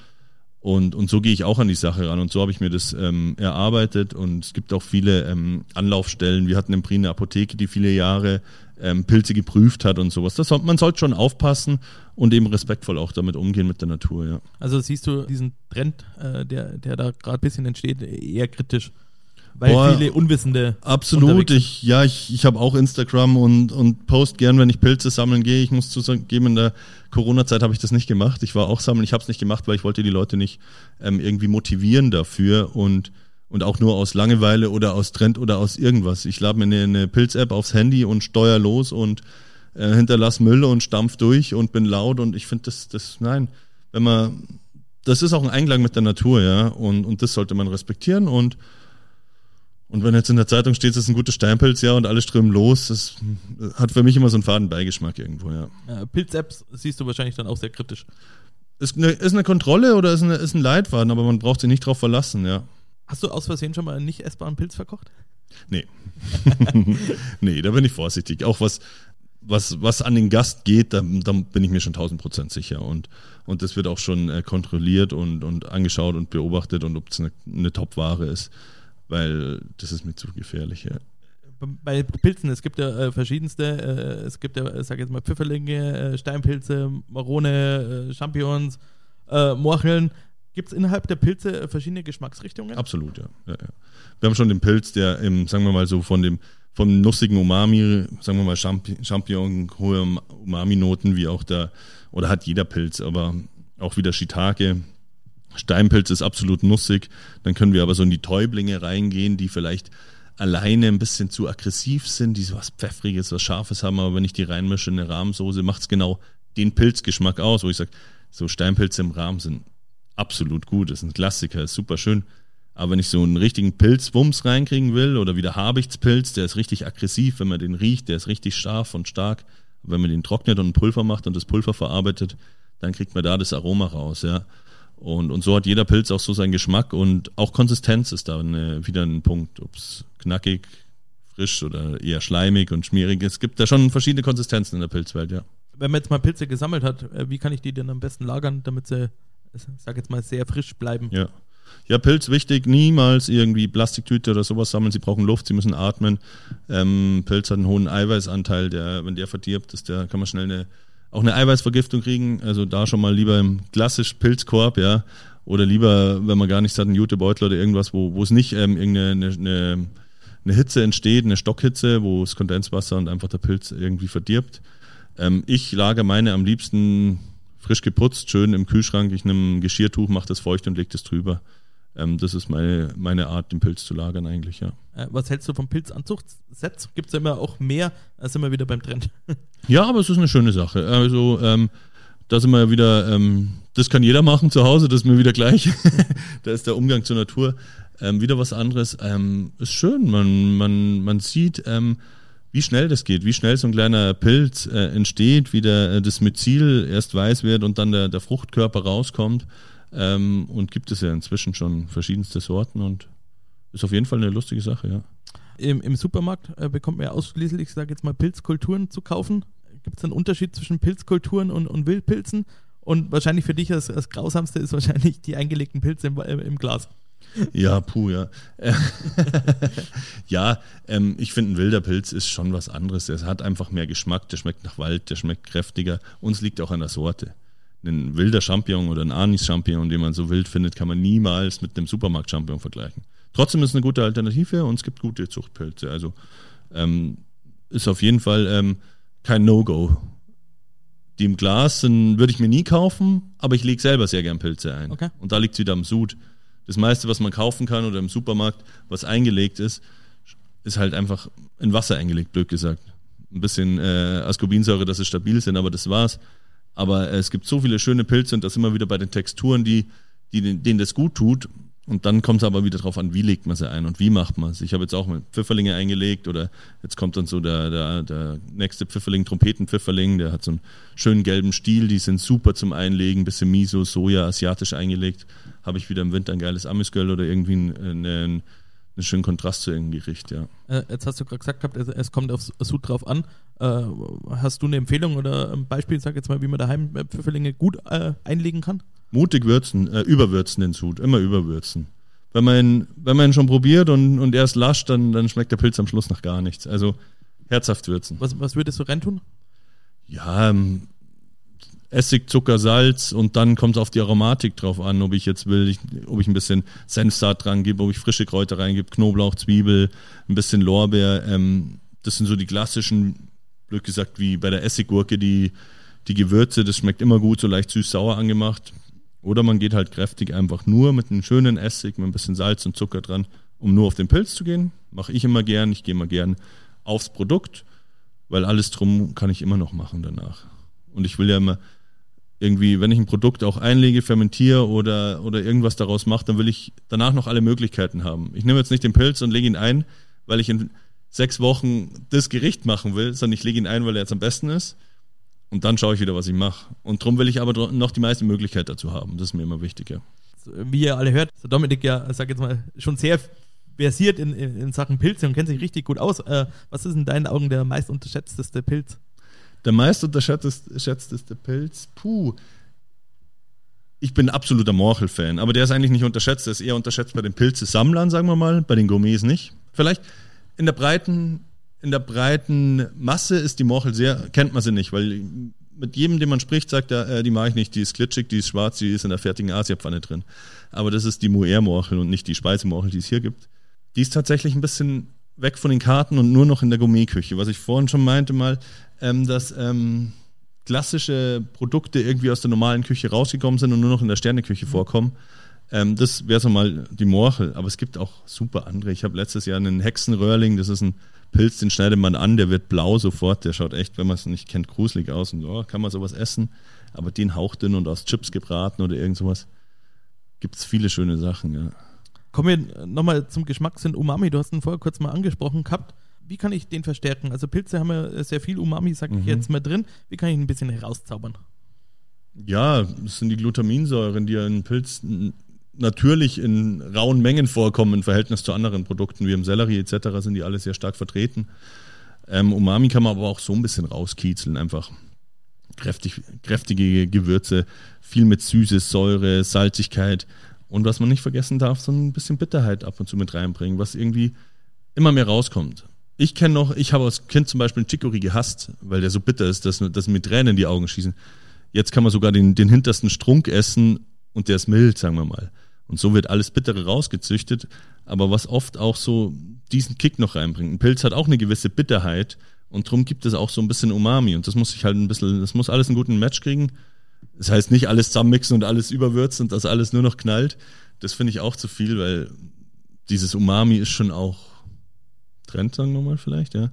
Und, und so gehe ich auch an die Sache ran. Und so habe ich mir das ähm, erarbeitet. Und es gibt auch viele ähm, Anlaufstellen. Wir hatten in Prien eine Apotheke, die viele Jahre ähm, Pilze geprüft hat und sowas. Das, man sollte schon aufpassen und eben respektvoll auch damit umgehen mit der Natur, ja. Also siehst du diesen Trend, äh, der, der da gerade ein bisschen entsteht, eher kritisch? Weil Boah, viele Unwissende. Absolut. Ich, ja, ich, ich habe auch Instagram und, und post gern, wenn ich Pilze sammeln gehe. Ich muss zugeben, in der Corona-Zeit habe ich das nicht gemacht. Ich war auch sammeln. Ich habe es nicht gemacht, weil ich wollte die Leute nicht ähm, irgendwie motivieren dafür und und auch nur aus Langeweile oder aus Trend oder aus irgendwas. Ich lade mir eine, eine Pilz-App aufs Handy und steuer los und äh, hinterlass Müll und stampf durch und bin laut und ich finde das, das, nein, wenn man das ist auch ein Einklang mit der Natur, ja. Und, und das sollte man respektieren. Und, und wenn jetzt in der Zeitung steht, es ist ein guter Steinpilz, ja, und alle strömen los, das hat für mich immer so einen faden Beigeschmack irgendwo, ja. ja Pilz-Apps siehst du wahrscheinlich dann auch sehr kritisch. Ist eine, ist eine Kontrolle oder ist, eine, ist ein Leitfaden, aber man braucht sich nicht drauf verlassen, ja. Hast du aus Versehen schon mal einen nicht essbaren Pilz verkocht? Nee. (laughs) nee, da bin ich vorsichtig. Auch was, was, was an den Gast geht, da, da bin ich mir schon tausend Prozent sicher. Und, und das wird auch schon äh, kontrolliert und, und angeschaut und beobachtet und ob es eine, eine Top-Ware ist, weil das ist mir zu gefährlich. Ja. Bei Pilzen, es gibt ja äh, verschiedenste, äh, es gibt ja, ich sag jetzt mal, Pfifferlinge, äh, Steinpilze, Marone, Champignons, äh, Morcheln. Gibt es innerhalb der Pilze verschiedene Geschmacksrichtungen? Absolut, ja. ja, ja. Wir haben schon den Pilz, der im, sagen wir mal so, von dem vom nussigen Umami, sagen wir mal Champignon, hohe Umami-Noten, wie auch der, oder hat jeder Pilz, aber auch wieder Shiitake. Steinpilz ist absolut nussig. Dann können wir aber so in die Täublinge reingehen, die vielleicht alleine ein bisschen zu aggressiv sind, die so was Pfeffriges, was Scharfes haben, aber wenn ich die reinmische in eine Rahmsoße, macht es genau den Pilzgeschmack aus, wo ich sage, so Steinpilze im Rahmen sind absolut gut, ist ein Klassiker, ist super schön. Aber wenn ich so einen richtigen Pilzwumms reinkriegen will oder wie der Habichtspilz, der ist richtig aggressiv, wenn man den riecht, der ist richtig scharf und stark. Wenn man den trocknet und Pulver macht und das Pulver verarbeitet, dann kriegt man da das Aroma raus, ja. Und, und so hat jeder Pilz auch so seinen Geschmack und auch Konsistenz ist da eine, wieder ein Punkt, ob es knackig, frisch oder eher schleimig und schmierig. Es gibt da schon verschiedene Konsistenzen in der Pilzwelt, ja. Wenn man jetzt mal Pilze gesammelt hat, äh, wie kann ich die denn am besten lagern, damit sie, ich sag jetzt mal, sehr frisch bleiben? Ja. Ja, Pilz wichtig, niemals irgendwie Plastiktüte oder sowas sammeln. Sie brauchen Luft, sie müssen atmen. Ähm, Pilz hat einen hohen Eiweißanteil, der, wenn der verdirbt ist, der kann man schnell eine, auch eine Eiweißvergiftung kriegen. Also da schon mal lieber im klassisch Pilzkorb, ja. Oder lieber, wenn man gar nichts hat, einen Jutebeutel oder irgendwas, wo, wo es nicht ähm, irgendeine eine, eine, Hitze entsteht, eine Stockhitze, wo es Kondenswasser und einfach der Pilz irgendwie verdirbt. Ähm, ich lage meine am liebsten frisch geputzt, schön im Kühlschrank. Ich nehme ein Geschirrtuch, mache das feucht und lege das drüber. Ähm, das ist meine, meine Art, den Pilz zu lagern eigentlich, ja. Äh, was hältst du vom Pilzanzuchtsets? Gibt es ja immer auch mehr, da sind wir wieder beim Trend. (laughs) ja, aber es ist eine schöne Sache. Also, ähm, da sind wir ja wieder, ähm, das kann jeder machen zu Hause, das ist mir wieder gleich. (laughs) da ist der Umgang zur Natur ähm, wieder was anderes. Ähm, ist schön, man, man, man sieht, ähm, wie schnell das geht, wie schnell so ein kleiner Pilz äh, entsteht, wie der, äh, das Myzel erst weiß wird und dann der, der Fruchtkörper rauskommt. Ähm, und gibt es ja inzwischen schon verschiedenste Sorten und ist auf jeden Fall eine lustige Sache, ja. Im, im Supermarkt äh, bekommt man ja ausschließlich, ich sage jetzt mal, Pilzkulturen zu kaufen. Gibt es einen Unterschied zwischen Pilzkulturen und, und Wildpilzen? Und wahrscheinlich für dich das, das Grausamste ist wahrscheinlich die eingelegten Pilze im, im Glas. Ja, puh, ja. (laughs) ja, ähm, ich finde, ein wilder Pilz ist schon was anderes. Er hat einfach mehr Geschmack, der schmeckt nach Wald, der schmeckt kräftiger. Uns liegt auch an der Sorte ein wilder Champignon oder ein Anis-Champignon, den man so wild findet, kann man niemals mit einem Supermarkt-Champignon vergleichen. Trotzdem ist es eine gute Alternative und es gibt gute Zuchtpilze. Also ähm, ist auf jeden Fall ähm, kein No-Go. Die im Glas sind, würde ich mir nie kaufen, aber ich lege selber sehr gern Pilze ein. Okay. Und da liegt es wieder am Sud. Das meiste, was man kaufen kann oder im Supermarkt, was eingelegt ist, ist halt einfach in Wasser eingelegt, blöd gesagt. Ein bisschen äh, Ascorbinsäure, dass es stabil sind, aber das war's. Aber es gibt so viele schöne Pilze und das immer wieder bei den Texturen, die, die denen das gut tut. Und dann kommt es aber wieder darauf an, wie legt man sie ein und wie macht man es. Ich habe jetzt auch mal Pfifferlinge eingelegt oder jetzt kommt dann so der, der, der nächste Pfifferling, Trompetenpfifferling, der hat so einen schönen gelben Stiel, die sind super zum Einlegen, bisschen Miso, Soja, asiatisch eingelegt. Habe ich wieder im Winter ein geiles Amisgöl oder irgendwie einen, einen einen schönen Kontrast zu irgendeinem Gericht, ja. Äh, jetzt hast du gerade gesagt gehabt, es kommt aufs Sud drauf an. Äh, hast du eine Empfehlung oder ein Beispiel, sag jetzt mal, wie man daheim Pfifferlinge gut äh, einlegen kann? Mutig würzen, äh, überwürzen den Sud, immer überwürzen. Wenn man ihn, wenn man ihn schon probiert und, und erst lascht, dann, dann schmeckt der Pilz am Schluss nach gar nichts. Also herzhaft würzen. Was, was würdest du reintun? Ja, ähm, Essig, Zucker, Salz und dann kommt es auf die Aromatik drauf an, ob ich jetzt will, ich, ob ich ein bisschen Senfsaat dran gebe, ob ich frische Kräuter reingebe, Knoblauch, Zwiebel, ein bisschen Lorbeer. Ähm, das sind so die klassischen, blöd gesagt, wie bei der Essiggurke, die, die Gewürze, das schmeckt immer gut, so leicht süß-sauer angemacht. Oder man geht halt kräftig einfach nur mit einem schönen Essig, mit ein bisschen Salz und Zucker dran, um nur auf den Pilz zu gehen. Mache ich immer gern. Ich gehe immer gern aufs Produkt, weil alles drum kann ich immer noch machen danach. Und ich will ja immer irgendwie, wenn ich ein Produkt auch einlege, fermentiere oder, oder irgendwas daraus mache, dann will ich danach noch alle Möglichkeiten haben. Ich nehme jetzt nicht den Pilz und lege ihn ein, weil ich in sechs Wochen das Gericht machen will, sondern ich lege ihn ein, weil er jetzt am besten ist. Und dann schaue ich wieder, was ich mache. Und darum will ich aber noch die meiste Möglichkeit dazu haben. Das ist mir immer wichtiger. Wie ihr alle hört, ist Dominik ja, sag jetzt mal, schon sehr versiert in, in, in Sachen Pilze und kennt sich richtig gut aus. Äh, was ist in deinen Augen der meist unterschätzteste Pilz? Der meist unterschätzteste Pilz? Puh. Ich bin absoluter Morchel-Fan, aber der ist eigentlich nicht unterschätzt. Der ist eher unterschätzt bei den Pilzesammlern, sagen wir mal, bei den Gourmets nicht. Vielleicht in der breiten, in der breiten Masse ist die Morchel sehr, kennt man sie nicht, weil mit jedem, den man spricht, sagt er, äh, die mag ich nicht, die ist glitschig, die ist schwarz, die ist in der fertigen Asiapfanne drin. Aber das ist die Moer-Morchel und nicht die Speisemorchel, die es hier gibt. Die ist tatsächlich ein bisschen weg von den Karten und nur noch in der Gourmetküche. Was ich vorhin schon meinte mal, ähm, dass ähm, klassische Produkte irgendwie aus der normalen Küche rausgekommen sind und nur noch in der Sterneküche vorkommen. Ähm, das wäre so mal die Morchel. Aber es gibt auch super andere. Ich habe letztes Jahr einen Hexenröhrling, das ist ein Pilz, den schneidet man an, der wird blau sofort. Der schaut echt, wenn man es nicht kennt, gruselig aus. Und oh, kann man sowas essen. Aber den hauchdünn und aus Chips gebraten oder irgend sowas. Gibt es viele schöne Sachen, ja. Kommen wir nochmal zum Geschmackssinn Umami. Du hast ihn vorher kurz mal angesprochen gehabt. Wie kann ich den verstärken? Also Pilze haben ja sehr viel Umami, sag ich mhm. jetzt mal drin. Wie kann ich ihn ein bisschen herauszaubern? Ja, das sind die Glutaminsäuren, die ja in Pilzen natürlich in rauen Mengen vorkommen im Verhältnis zu anderen Produkten wie im Sellerie etc. sind die alle sehr stark vertreten. Ähm, Umami kann man aber auch so ein bisschen rauskitzeln, einfach kräftig, kräftige Gewürze, viel mit Süße, Säure, Salzigkeit und was man nicht vergessen darf, so ein bisschen Bitterheit ab und zu mit reinbringen, was irgendwie immer mehr rauskommt. Ich kenne noch, ich habe als Kind zum Beispiel einen Chicory gehasst, weil der so bitter ist, dass, dass mir Tränen in die Augen schießen. Jetzt kann man sogar den, den hintersten Strunk essen und der ist mild, sagen wir mal. Und so wird alles Bittere rausgezüchtet, aber was oft auch so diesen Kick noch reinbringt. Ein Pilz hat auch eine gewisse Bitterheit und darum gibt es auch so ein bisschen Umami und das muss sich halt ein bisschen, das muss alles einen guten Match kriegen. Das heißt nicht alles zusammenmixen und alles überwürzen und das alles nur noch knallt. Das finde ich auch zu viel, weil dieses Umami ist schon auch Trend, sagen wir mal vielleicht, ja.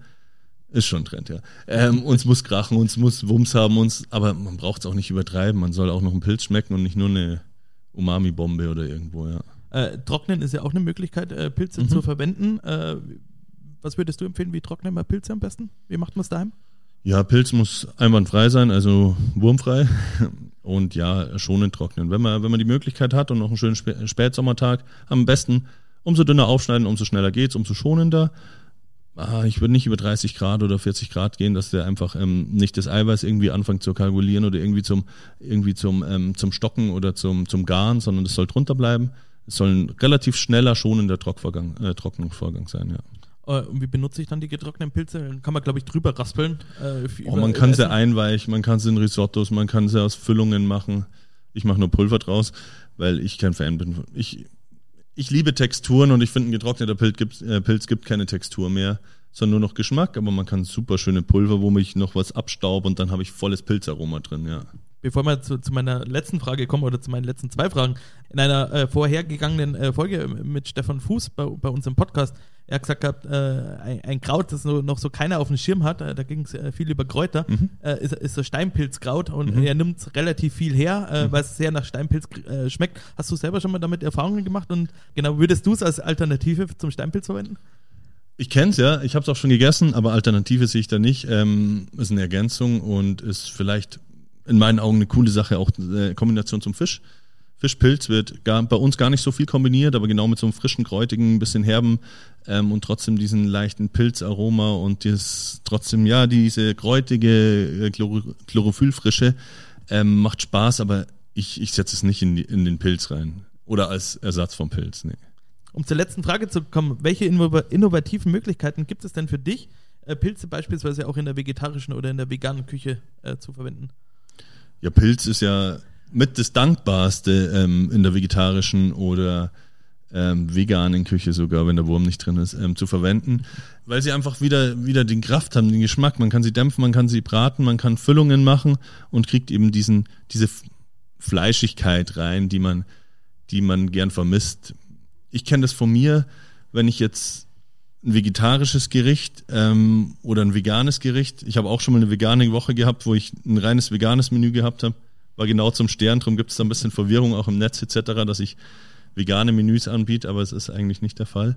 Ist schon Trend, ja. Ähm, uns muss krachen, uns muss Wumms haben, uns, aber man braucht es auch nicht übertreiben. Man soll auch noch einen Pilz schmecken und nicht nur eine Umami-Bombe oder irgendwo, ja. Äh, trocknen ist ja auch eine Möglichkeit, äh, Pilze mhm. zu verwenden. Äh, was würdest du empfehlen? Wie trocknen wir Pilze am besten? Wie macht man es daheim? Ja, Pilz muss einwandfrei sein, also wurmfrei und ja, schonend trocknen. Wenn man, wenn man die Möglichkeit hat und noch einen schönen Spätsommertag, am besten umso dünner aufschneiden, umso schneller geht's, umso schonender. Ah, ich würde nicht über 30 Grad oder 40 Grad gehen, dass der einfach ähm, nicht das Eiweiß irgendwie anfängt zu kalkulieren oder irgendwie zum, irgendwie zum, ähm, zum Stocken oder zum, zum Garen, sondern es soll drunter bleiben. Es soll ein relativ schneller, schonender Trockvorgang, äh, Trocknungsvorgang sein, ja. Äh, und wie benutze ich dann die getrockneten Pilze? Kann man, glaube ich, drüber raspeln. Äh, oh, man kann sie einweichen, man kann sie in Risottos, man kann sie aus Füllungen machen. Ich mache nur Pulver draus, weil ich kein Fan bin. Ich, ich liebe Texturen und ich finde, ein getrockneter Pilz gibt, äh, Pilz gibt keine Textur mehr, sondern nur noch Geschmack, aber man kann super schöne Pulver, wo ich noch was abstaube und dann habe ich volles Pilzaroma drin, ja. Bevor wir zu, zu, meiner letzten Frage kommen oder zu meinen letzten zwei Fragen, in einer äh, vorhergegangenen äh, Folge mit Stefan Fuß bei, bei uns im Podcast er hat gesagt gehabt, äh, ein, ein, Kraut, das so, noch so keiner auf dem Schirm hat, äh, da ging es äh, viel über Kräuter, mhm. äh, ist, ist so Steinpilzkraut und mhm. er nimmt relativ viel her, äh, mhm. weil es sehr nach Steinpilz äh, schmeckt. Hast du selber schon mal damit Erfahrungen gemacht und genau, würdest du es als Alternative zum Steinpilz verwenden? Ich kenne es ja, ich habe es auch schon gegessen, aber Alternative sehe ich da nicht. Ähm, ist eine Ergänzung und ist vielleicht in meinen Augen eine coole Sache, auch eine Kombination zum Fisch. Fischpilz wird gar, bei uns gar nicht so viel kombiniert, aber genau mit so einem frischen, kräutigen, bisschen herben ähm, und trotzdem diesen leichten Pilzaroma und das trotzdem, ja, diese kräutige äh, Chlor Chlorophyllfrische ähm, macht Spaß, aber ich, ich setze es nicht in, die, in den Pilz rein. Oder als Ersatz vom Pilz, nee. Um zur letzten Frage zu kommen, welche innovativen Möglichkeiten gibt es denn für dich, äh, Pilze beispielsweise auch in der vegetarischen oder in der veganen Küche äh, zu verwenden? Ja, Pilz ist ja mit das Dankbarste ähm, in der vegetarischen oder ähm, veganen Küche sogar, wenn der Wurm nicht drin ist, ähm, zu verwenden, weil sie einfach wieder, wieder den Kraft haben, den Geschmack. Man kann sie dämpfen, man kann sie braten, man kann Füllungen machen und kriegt eben diesen, diese Fleischigkeit rein, die man, die man gern vermisst. Ich kenne das von mir, wenn ich jetzt ein vegetarisches Gericht ähm, oder ein veganes Gericht, ich habe auch schon mal eine vegane Woche gehabt, wo ich ein reines veganes Menü gehabt habe, war genau zum Stern, darum gibt es da ein bisschen Verwirrung auch im Netz etc., dass ich vegane Menüs anbiete, aber es ist eigentlich nicht der Fall.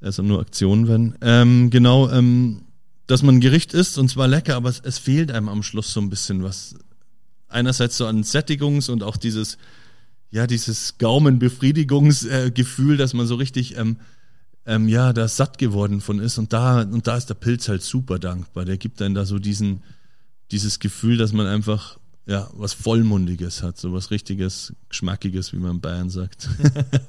Also nur Aktionen, wenn. Ähm, genau, ähm, dass man ein Gericht isst und zwar lecker, aber es, es fehlt einem am Schluss so ein bisschen was. Einerseits so an Sättigungs- und auch dieses, ja, dieses Gaumenbefriedigungsgefühl, äh, dass man so richtig, ähm, ähm, ja, da satt geworden von ist. Und da, und da ist der Pilz halt super dankbar. Der gibt dann da so diesen, dieses Gefühl, dass man einfach ja, was Vollmundiges hat, so was richtiges, Geschmackiges, wie man in Bayern sagt.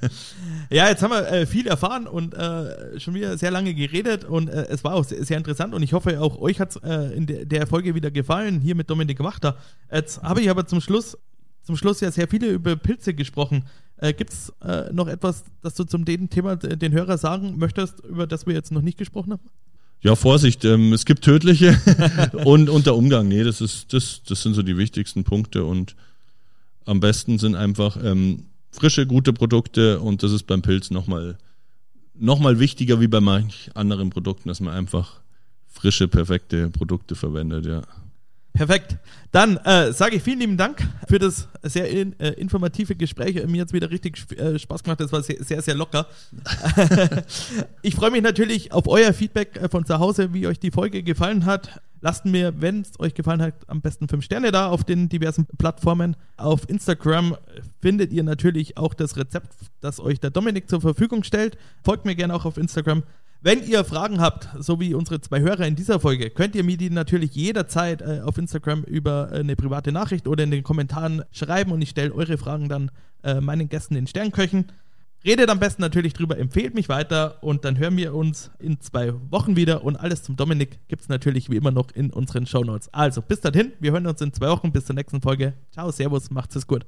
(laughs) ja, jetzt haben wir äh, viel erfahren und äh, schon wieder sehr lange geredet und äh, es war auch sehr, sehr, interessant und ich hoffe, auch euch hat es äh, in de der Folge wieder gefallen, hier mit Dominik Wachter. Jetzt habe ich aber zum Schluss, zum Schluss ja sehr viele über Pilze gesprochen. Äh, Gibt es äh, noch etwas, das du zum Thema den Hörer sagen möchtest, über das wir jetzt noch nicht gesprochen haben? Ja, Vorsicht, ähm, es gibt tödliche (laughs) und, und der Umgang. Nee, das ist, das, das sind so die wichtigsten Punkte und am besten sind einfach ähm, frische, gute Produkte und das ist beim Pilz nochmal noch mal wichtiger wie bei manch anderen Produkten, dass man einfach frische, perfekte Produkte verwendet, ja. Perfekt. Dann äh, sage ich vielen lieben Dank für das sehr in, äh, informative Gespräch. Mir hat es wieder richtig äh, Spaß gemacht. Das war sehr, sehr, sehr locker. (laughs) ich freue mich natürlich auf euer Feedback äh, von zu Hause, wie euch die Folge gefallen hat. Lasst mir, wenn es euch gefallen hat, am besten fünf Sterne da auf den diversen Plattformen. Auf Instagram findet ihr natürlich auch das Rezept, das euch der Dominik zur Verfügung stellt. Folgt mir gerne auch auf Instagram. Wenn ihr Fragen habt, so wie unsere zwei Hörer in dieser Folge, könnt ihr mir die natürlich jederzeit äh, auf Instagram über äh, eine private Nachricht oder in den Kommentaren schreiben und ich stelle eure Fragen dann äh, meinen Gästen in Sternköchen. Redet am besten natürlich drüber, empfehlt mich weiter und dann hören wir uns in zwei Wochen wieder und alles zum Dominik gibt es natürlich wie immer noch in unseren Shownotes. Also bis dahin, wir hören uns in zwei Wochen, bis zur nächsten Folge. Ciao, Servus, macht's es gut.